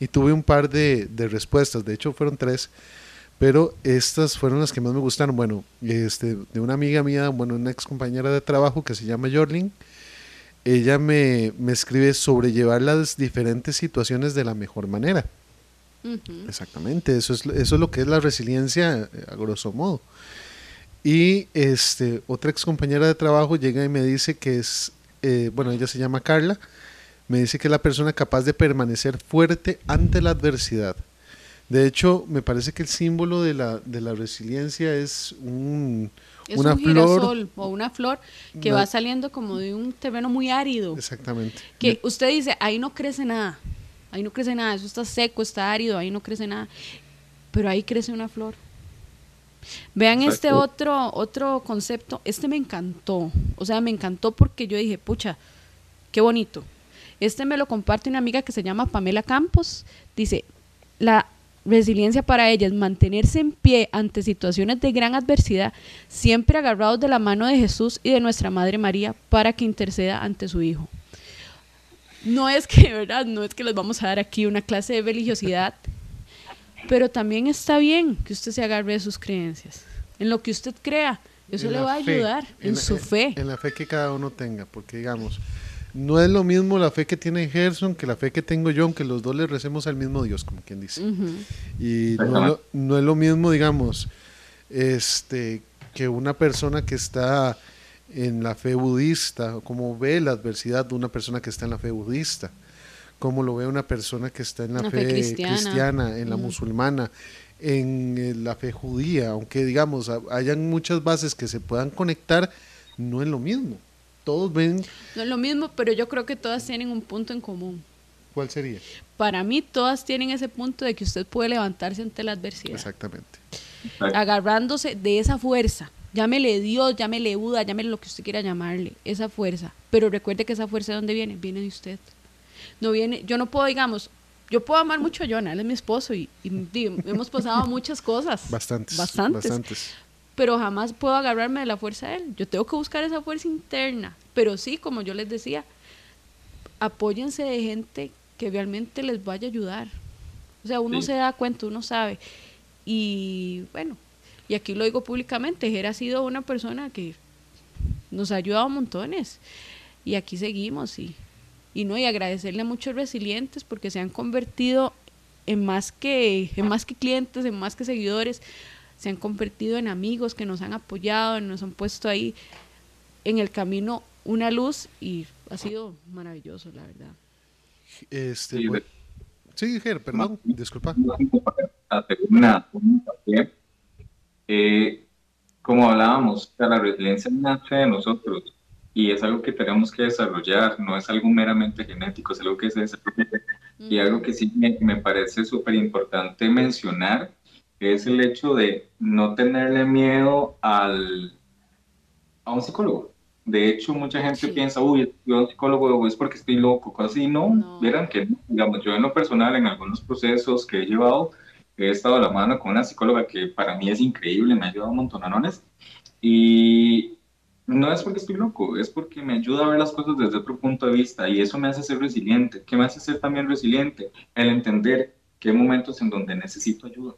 y tuve un par de, respuestas, de hecho fueron tres, pero estas fueron las que más me gustaron. Bueno, este, de una amiga mía, bueno, una ex compañera de trabajo que se llama Jorlin, ella me, me escribe sobre llevar las diferentes situaciones de la mejor manera. Exactamente, eso es, eso es lo que es la resiliencia eh, a grosso modo. Y este, otra ex compañera de trabajo llega y me dice que es, eh, bueno, ella se llama Carla, me dice que es la persona capaz de permanecer fuerte ante la adversidad. De hecho, me parece que el símbolo de la, de la resiliencia es un, una flor o una flor que va saliendo como de un terreno muy árido. Exactamente. Que usted dice, ahí no crece nada, ahí no crece nada, eso está seco, está árido, ahí no crece nada, pero ahí crece una flor. Vean este otro, otro concepto, este me encantó, o sea, me encantó porque yo dije, pucha, qué bonito. Este me lo comparte una amiga que se llama Pamela Campos. Dice, la resiliencia para ella es mantenerse en pie ante situaciones de gran adversidad, siempre agarrados de la mano de Jesús y de nuestra Madre María para que interceda ante su Hijo. No es que, ¿verdad? No es que les vamos a dar aquí una clase de religiosidad, pero también está bien que usted se agarre de sus creencias, en lo que usted crea. Eso le va a ayudar en, su fe. En la fe que cada uno tenga, porque digamos, no es lo mismo la fe que tiene Gerson que la fe que tengo yo, aunque los dos le recemos al mismo Dios, como quien dice. Y no, es lo mismo, digamos, este, que una persona que está en la fe budista, como ve la adversidad de una persona que está en la fe budista, como lo ve una persona que está en la fe, cristiana. en la musulmana, en eh, la fe judía, aunque digamos, hayan muchas bases que se puedan conectar, no es lo mismo todos ven... No es lo mismo, pero yo creo que todas tienen un punto en común. ¿Cuál sería? Para mí todas tienen ese punto de que usted puede levantarse ante la adversidad. Exactamente. Agarrándose de esa fuerza. Llámele Dios, llámele Buda, llámele lo que usted quiera llamarle, esa fuerza. Pero recuerde que esa fuerza de dónde viene? Viene de usted. No viene, yo no puedo, digamos, yo puedo amar mucho a Jonah, él es mi esposo y, hemos pasado muchas cosas. Bastantes. Bastantes. Bastantes pero jamás puedo agarrarme de la fuerza de él. Yo tengo que buscar esa fuerza interna. Pero sí, como yo les decía, apóyense de gente que realmente les vaya a ayudar. O sea, uno se da cuenta, uno sabe. Y bueno, y aquí lo digo públicamente, Jera ha sido una persona que nos ha ayudado montones. Y aquí seguimos y, y no, y agradecerle a muchos resilientes porque se han convertido en más que, en más que clientes, en más que seguidores, se han convertido en amigos que nos han apoyado, nos han puesto ahí en el camino una luz y ha sido maravilloso, la verdad. Este, sí, Ger, perdón, disculpa. Una, eh, como hablábamos, la resiliencia nace de nosotros y es algo que tenemos que desarrollar, no es algo meramente genético, es algo que se desarrolla. Y algo que sí me, me parece súper importante mencionar que es el hecho de no tenerle miedo al, a un psicólogo. De hecho, mucha gente piensa, uy, yo un psicólogo es porque estoy loco, casi no, no. Vieran que, digamos, yo en lo personal, en algunos procesos que he llevado, he estado a la mano con una psicóloga que para mí es increíble, me ha ayudado un montonones, y no es porque estoy loco, es porque me ayuda a ver las cosas desde otro punto de vista, y eso me hace ser resiliente. ¿Qué me hace ser también resiliente? El entender que hay momentos en donde necesito ayuda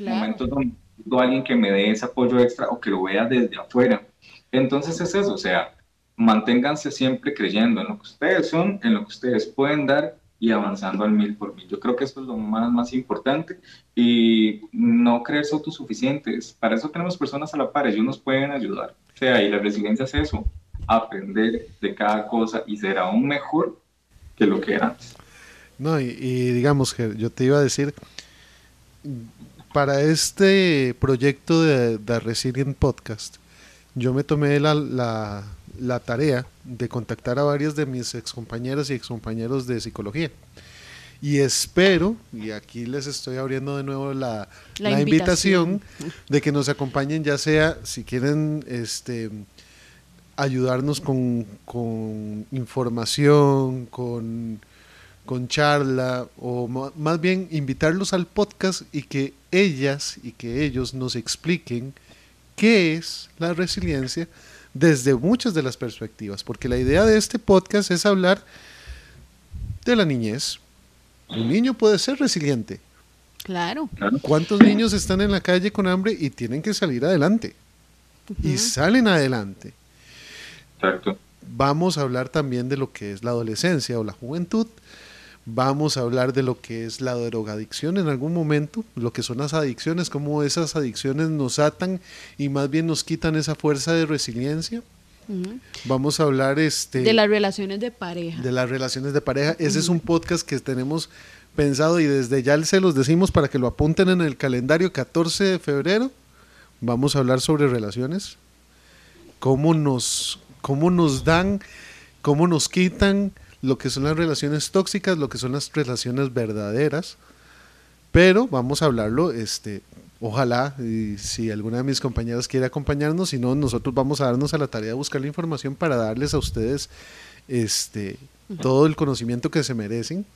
momentos donde alguien que me dé ese apoyo extra o que lo vea desde afuera. Entonces es eso, o sea, manténganse siempre creyendo en lo que ustedes son, en lo que ustedes pueden dar y avanzando al mil por mil. Yo creo que eso es lo más, más importante y no creerse autosuficientes. Para eso tenemos personas a la par, ellos nos pueden ayudar. O sea, y la resiliencia es eso, aprender de cada cosa y ser aún mejor que lo que era antes. No, y, digamos que yo te iba a decir, para este proyecto de, Resilient Podcast, yo me tomé la, la, la tarea de contactar a varios de mis excompañeras y excompañeros de psicología. Y espero, y aquí les estoy abriendo de nuevo la, la, invitación. de que nos acompañen, ya sea si quieren este, ayudarnos con, con información, con, con charla, o más bien invitarlos al podcast y que ellas y que ellos nos expliquen qué es la resiliencia desde muchas de las perspectivas, porque la idea de este podcast es hablar de la niñez. Un niño puede ser resiliente. Claro. ¿Cuántos niños están en la calle con hambre y tienen que salir adelante? Y salen adelante. Exacto. Vamos a hablar también de lo que es la adolescencia o la juventud Vamos a hablar de lo que es la drogadicción en algún momento, lo que son las adicciones, cómo esas adicciones nos atan y más bien nos quitan esa fuerza de resiliencia. Vamos a hablar este, de las relaciones de pareja. De las relaciones de pareja. Ese es un podcast que tenemos pensado y desde ya se los decimos para que lo apunten en el calendario 14 de febrero. Vamos a hablar sobre relaciones, cómo nos, cómo nos dan, cómo nos quitan, lo que son las relaciones tóxicas, lo que son las relaciones verdaderas. Pero vamos a hablarlo, este, ojalá, y si alguna de mis compañeras quiere acompañarnos, si no, nosotros vamos a darnos a la tarea de buscar la información para darles a ustedes este, todo el conocimiento que se merecen.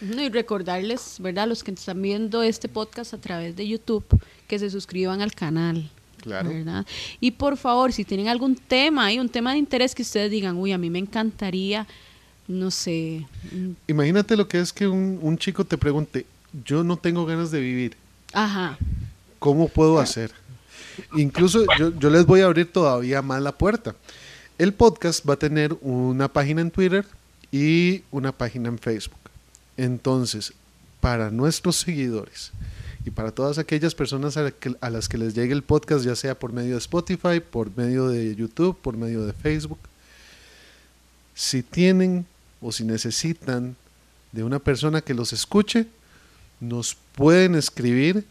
Y recordarles, ¿verdad? Los que están viendo este podcast a través de YouTube, que se suscriban al canal. Claro. ¿verdad? Y por favor, si tienen algún tema, hay un tema de interés que ustedes digan, uy, a mí me encantaría no sé. Imagínate lo que es que un, chico te pregunte, yo no tengo ganas de vivir. Ajá. ¿Cómo puedo hacer? Incluso yo, yo, les voy a abrir todavía más la puerta. El podcast va a tener una página en Twitter y una página en Facebook. Entonces, para nuestros seguidores y para todas aquellas personas a, a las que les llegue el podcast, ya sea por medio de Spotify, por medio de YouTube, por medio de Facebook, si tienen o si necesitan de una persona que los escuche, nos pueden escribir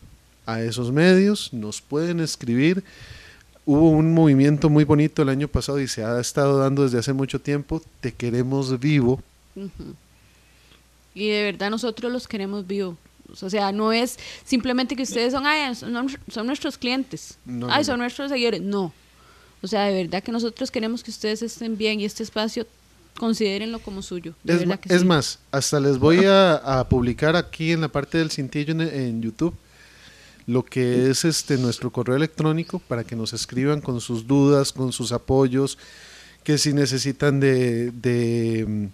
a esos medios, nos pueden escribir. Hubo un movimiento muy bonito el año pasado y se ha estado dando desde hace mucho tiempo, te queremos vivo. Y de verdad nosotros los queremos vivo. O sea, no es simplemente que ustedes son, son, nuestros clientes, ay, son nuestros seguidores. No. O sea, de verdad que nosotros queremos que ustedes estén bien y este espacio considérenlo como suyo. es, más, hasta les voy a, publicar aquí en la parte del cintillo en, YouTube lo que es este nuestro correo electrónico para que nos escriban con sus dudas, con sus apoyos, que si necesitan de, de,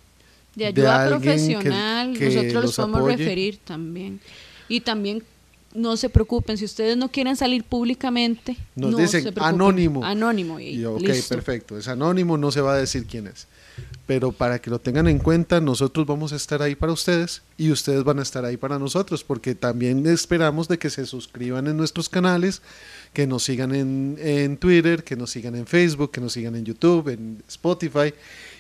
ayuda profesional, nosotros los podemos referir también. Y también no se preocupen, si ustedes no quieren salir públicamente, nos dicen anónimo. Anónimo. Y, ok, perfecto. Es anónimo, no se va a decir quién es pero para que lo tengan en cuenta, nosotros vamos a estar ahí para ustedes y ustedes van a estar ahí para nosotros, porque también esperamos de que se suscriban en nuestros canales, que nos sigan en, en Twitter, que nos sigan en Facebook, que nos sigan en YouTube, en Spotify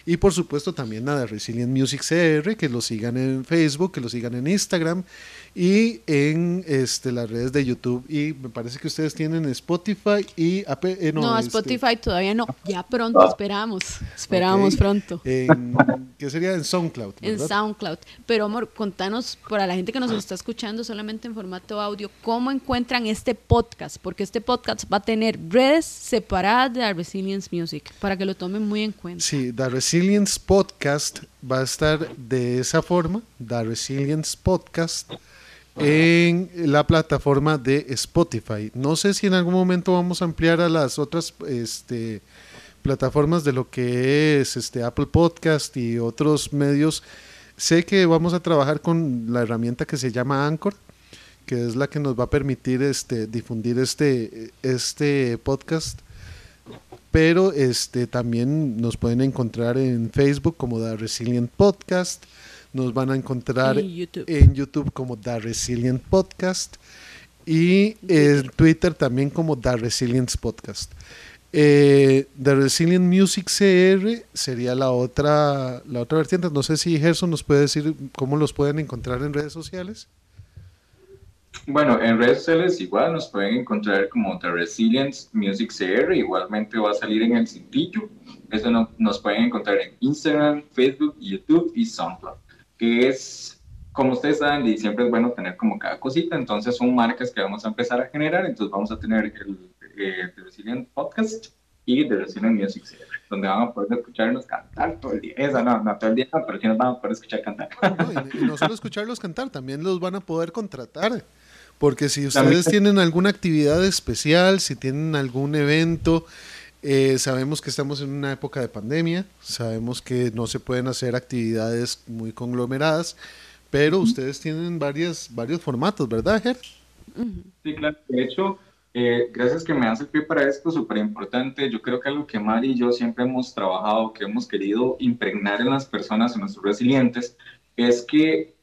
y por supuesto también nada, Resilient Music CR, que lo sigan en Facebook, que lo sigan en Instagram y en este, las redes de YouTube. Y me parece que ustedes tienen Spotify y eh, no, este, Spotify todavía no. Ya pronto, esperamos. Esperamos pronto. En, ¿Qué sería? En SoundCloud. En SoundCloud. Pero amor, contanos para la gente que nos está escuchando solamente en formato audio, ¿cómo encuentran este podcast? Porque este podcast va a tener redes separadas de The Resilience Music, para que lo tomen muy en cuenta. Sí, The Resilience Podcast va a estar de esa forma, The Resilience Podcast en la plataforma de Spotify. No sé si en algún momento vamos a ampliar a las otras este, plataformas de lo que es este Apple Podcast y otros medios. Sé que vamos a trabajar con la herramienta que se llama Anchor, que es la que nos va a permitir este, difundir este, este podcast. Pero este, también nos pueden encontrar en Facebook como The Resilient Podcast, Nos van a encontrar En YouTube. en YouTube como The Resilient Podcast y en Twitter también como The Resilience Podcast. Eh, The Resilient Music CR sería la otra, la otra vertiente. No sé si Gerson nos puede decir cómo los pueden encontrar en redes sociales. Bueno, en redes sociales igual nos pueden encontrar como The Resilience Music CR, igualmente va a salir en el cintillo. Eso no- nos pueden encontrar en Instagram, Facebook, YouTube y SoundCloud, que es, como ustedes saben, y siempre es bueno tener como cada cosita, entonces son marcas que vamos a empezar a generar, entonces vamos a tener el eh, The Resilient Podcast y The Resilient Music CR, donde van a poder escucharnos cantar todo el día. Esa no, no todo el día, pero sí nos van a poder escuchar cantar. No, y, y no solo escucharlos cantar, también los van a poder contratar. Porque si ustedes tienen alguna actividad especial, si tienen algún evento, eh, sabemos que estamos en una época de pandemia, sabemos que no se pueden hacer actividades muy conglomeradas, pero ustedes tienen varias, varios formatos, ¿verdad, Ger? Sí, claro. De hecho, eh, gracias que me das el pie para esto, súper importante. Yo creo que algo que Mari y yo siempre hemos trabajado, que hemos querido impregnar en las personas, en nuestros resilientes, es que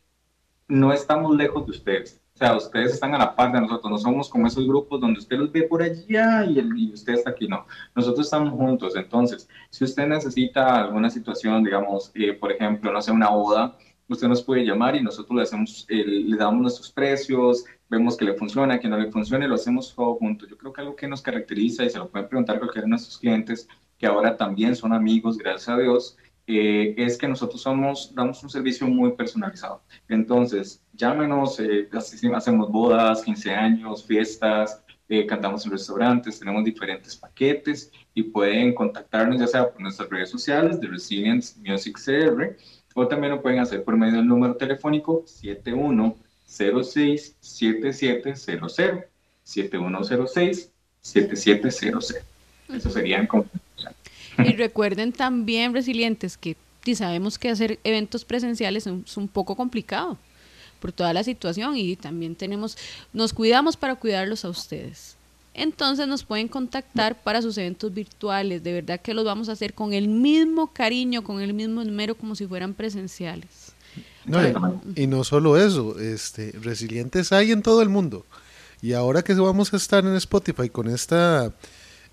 no estamos lejos de ustedes. O sea, ustedes están a la par de nosotros, no somos como esos grupos donde usted los ve por allá y, el- y usted está aquí, no. Nosotros estamos juntos, entonces, si usted necesita alguna situación, digamos, eh, por ejemplo, no sé, una boda, usted nos puede llamar y nosotros le, hacemos, eh, le damos nuestros precios, vemos que le funciona, que no le funciona y lo hacemos todo juntos. Yo creo que algo que nos caracteriza y se lo pueden preguntar cualquiera de nuestros clientes, que ahora también son amigos, gracias a Dios, eh, es que nosotros somos, damos un servicio muy personalizado. Entonces, llámenos, eh, hacemos bodas, 15 años, fiestas, eh, cantamos en restaurantes, tenemos diferentes paquetes y pueden contactarnos ya sea por nuestras redes sociales de Resilience Music CR o también lo pueden hacer por medio del número telefónico 7106-7700. 7106-7700. Eso serían como... Y recuerden también, resilientes, que sí sabemos que hacer eventos presenciales es un poco complicado por toda la situación y también tenemos, nos cuidamos para cuidarlos a ustedes. Entonces nos pueden contactar para sus eventos virtuales. De verdad que los vamos a hacer con el mismo cariño, con el mismo número, como si fueran presenciales. No, y, y no solo eso, este, resilientes hay en todo el mundo. Y ahora que vamos a estar en Spotify con esta,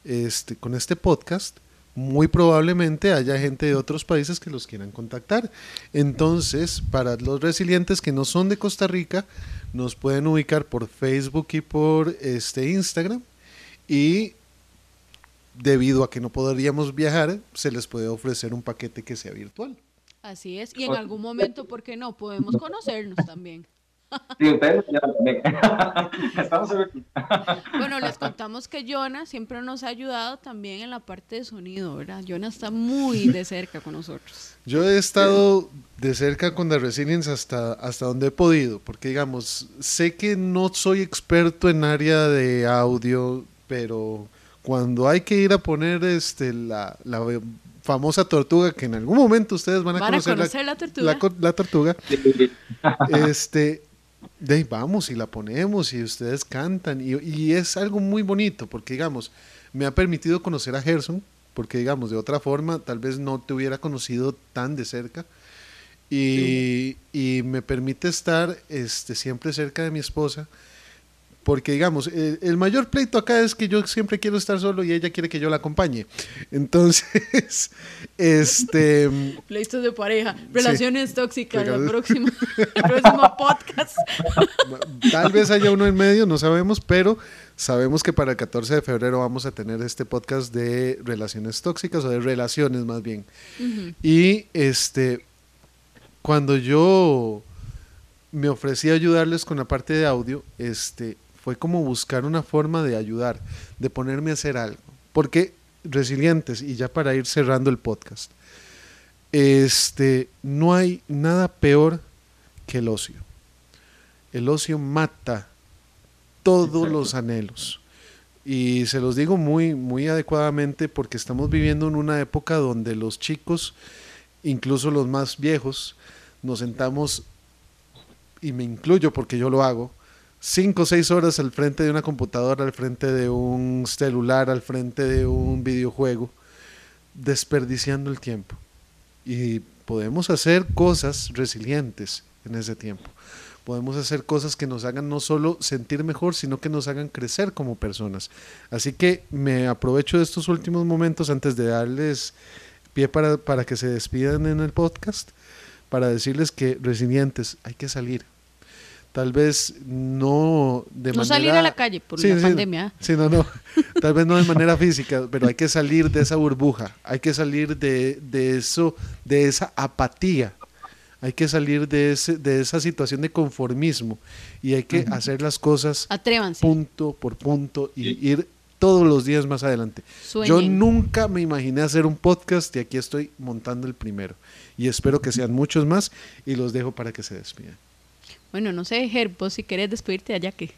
este, con este podcast, muy probablemente haya gente de otros países que los quieran contactar. Entonces, para los resilientes que no son de Costa Rica, nos pueden ubicar por Facebook y por este Instagram. Y debido a que no podríamos viajar, se les puede ofrecer un paquete que sea virtual. Así es. Y en algún momento, ¿por qué no? Podemos conocernos también. Sí, ustedes ya también. Estamos aquí. Bueno, les contamos que Jonah siempre nos ha ayudado también en la parte de sonido, ¿verdad? Jonah está muy de cerca con nosotros. Yo he estado de cerca con The Resilience hasta, hasta donde he podido, porque digamos, sé que no soy experto en área de audio, pero cuando hay que ir a poner este la, la famosa tortuga, que en algún momento ustedes van a, ¿Van a conocer, conocer la tortuga? La tortuga, este, de ahí vamos y la ponemos y ustedes cantan. Y, y es algo muy bonito porque digamos me ha permitido conocer a Gerson porque digamos de otra forma tal vez no te hubiera conocido tan de cerca. Y, y me permite estar este siempre cerca de mi esposa porque digamos el, el mayor pleito acá es que yo siempre quiero estar solo y ella quiere que yo la acompañe entonces este Pleitos de pareja, relaciones tóxicas, el próximo, el próximo podcast. Tal vez haya uno en medio, no sabemos, pero sabemos que para el 14 de febrero vamos a tener este podcast de relaciones tóxicas o de relaciones más bien. Y este, cuando yo me ofrecí a ayudarles con la parte de audio, este, fue como buscar una forma de ayudar, de ponerme a hacer algo. Porque resilientes, y ya para ir cerrando el podcast, este, no hay nada peor que el ocio. El ocio mata todos Exacto. los anhelos. Y se los digo muy, muy adecuadamente porque estamos viviendo en una época donde los chicos, incluso los más viejos, nos sentamos, y me incluyo porque yo lo hago, cinco o seis horas al frente de una computadora, al frente de un celular, al frente de un videojuego, desperdiciando el tiempo. Y podemos hacer cosas resilientes en ese tiempo. Podemos hacer cosas que nos hagan no solo sentir mejor, sino que nos hagan crecer como personas. Así que me aprovecho de estos últimos momentos antes de darles pie para, para que se despidan en el podcast, para decirles que resilientes, hay que salir, tal vez no de no manera... salir a la calle por la pandemia. Sí, no, no. Tal vez no de manera física, pero hay que salir de esa burbuja, hay que salir de, de eso, de esa apatía, hay que salir de, ese, de esa situación de conformismo y hay que hacer las cosas Atrévanse. punto por punto y ir todos los días más adelante. Sueñen. Yo nunca me imaginé hacer un podcast y aquí estoy montando el primero. Y espero que sean muchos más y los dejo para que se despidan. Bueno, no sé, Ger, vos si querés despedirte allá que...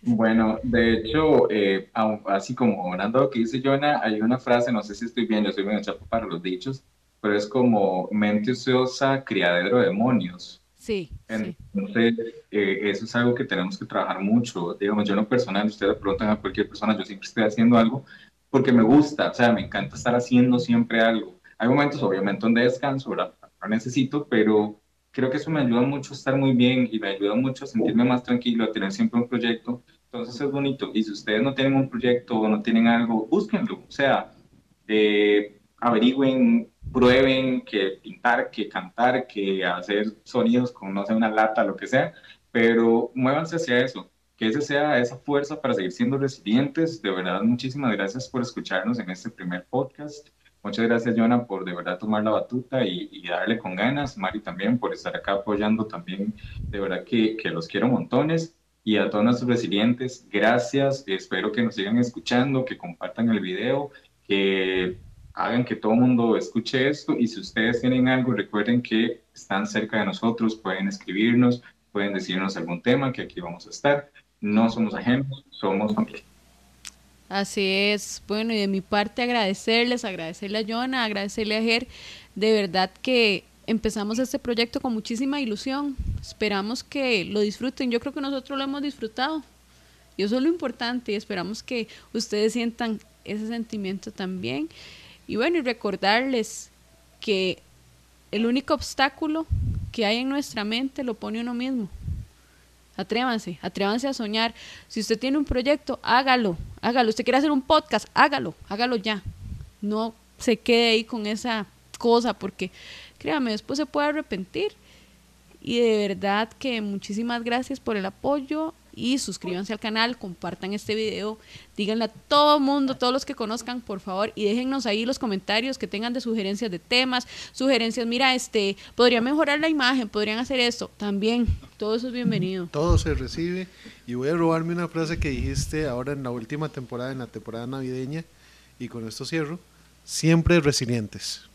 Bueno, de hecho, eh, así como de lo que dice Jonah, hay una frase, no sé si estoy bien, yo soy medio chapo para los dichos, pero es como mente ociosa, criadero de demonios. Sí, sí. Entonces, eh, eso es algo que tenemos que trabajar mucho. Digamos, yo en lo personal, ustedes preguntan a cualquier persona, yo siempre estoy haciendo algo porque me gusta, o sea, me encanta estar haciendo siempre algo. Hay momentos, obviamente, donde descanso, ¿verdad? Lo necesito, pero creo que eso me ayuda mucho a estar muy bien y me ayuda mucho a sentirme más tranquilo, a tener siempre un proyecto. Entonces es bonito. Y si ustedes no tienen un proyecto o no tienen algo, búsquenlo. O sea, averigüen, prueben que pintar, que cantar, que hacer sonidos con, no sé, una lata, lo que sea, pero muévanse hacia eso. Que ese sea esa fuerza para seguir siendo resilientes. De verdad, muchísimas gracias por escucharnos en este primer podcast. Muchas gracias, Jonah, por de verdad tomar la batuta y, y darle con ganas. Mari también por estar acá apoyando también. De verdad que, que los quiero montones. Y a todos nuestros resilientes, gracias. Espero que nos sigan escuchando, que compartan el video, que hagan que todo el mundo escuche esto. Y si ustedes tienen algo, recuerden que están cerca de nosotros, pueden escribirnos, pueden decirnos algún tema, que aquí vamos a estar. No somos ajenos, somos familia. Así es. Bueno, y de mi parte agradecerles, agradecerle a Jonah, agradecerle a Ger. De verdad que empezamos este proyecto con muchísima ilusión. Esperamos que lo disfruten. Yo creo que nosotros lo hemos disfrutado. Y eso es lo importante. Y esperamos que ustedes sientan ese sentimiento también. Y bueno, y recordarles que el único obstáculo que hay en nuestra mente lo pone uno mismo. Atrévanse, atrévanse a soñar. Si usted tiene un proyecto, hágalo, hágalo. Usted quiere hacer un podcast, hágalo, hágalo ya. No se quede ahí con esa cosa porque créame, después se puede arrepentir. Y de verdad que muchísimas gracias por el apoyo y suscríbanse al canal, compartan este video, díganle a todo mundo, todos los que conozcan, por favor, y déjennos ahí los comentarios que tengan de sugerencias de temas, sugerencias, mira, este, podría mejorar la imagen, podrían hacer esto, también, todo eso es bienvenido. Todo se recibe y voy a robarme una frase que dijiste ahora en la última temporada, en la temporada navideña, y con esto cierro. Siempre resilientes.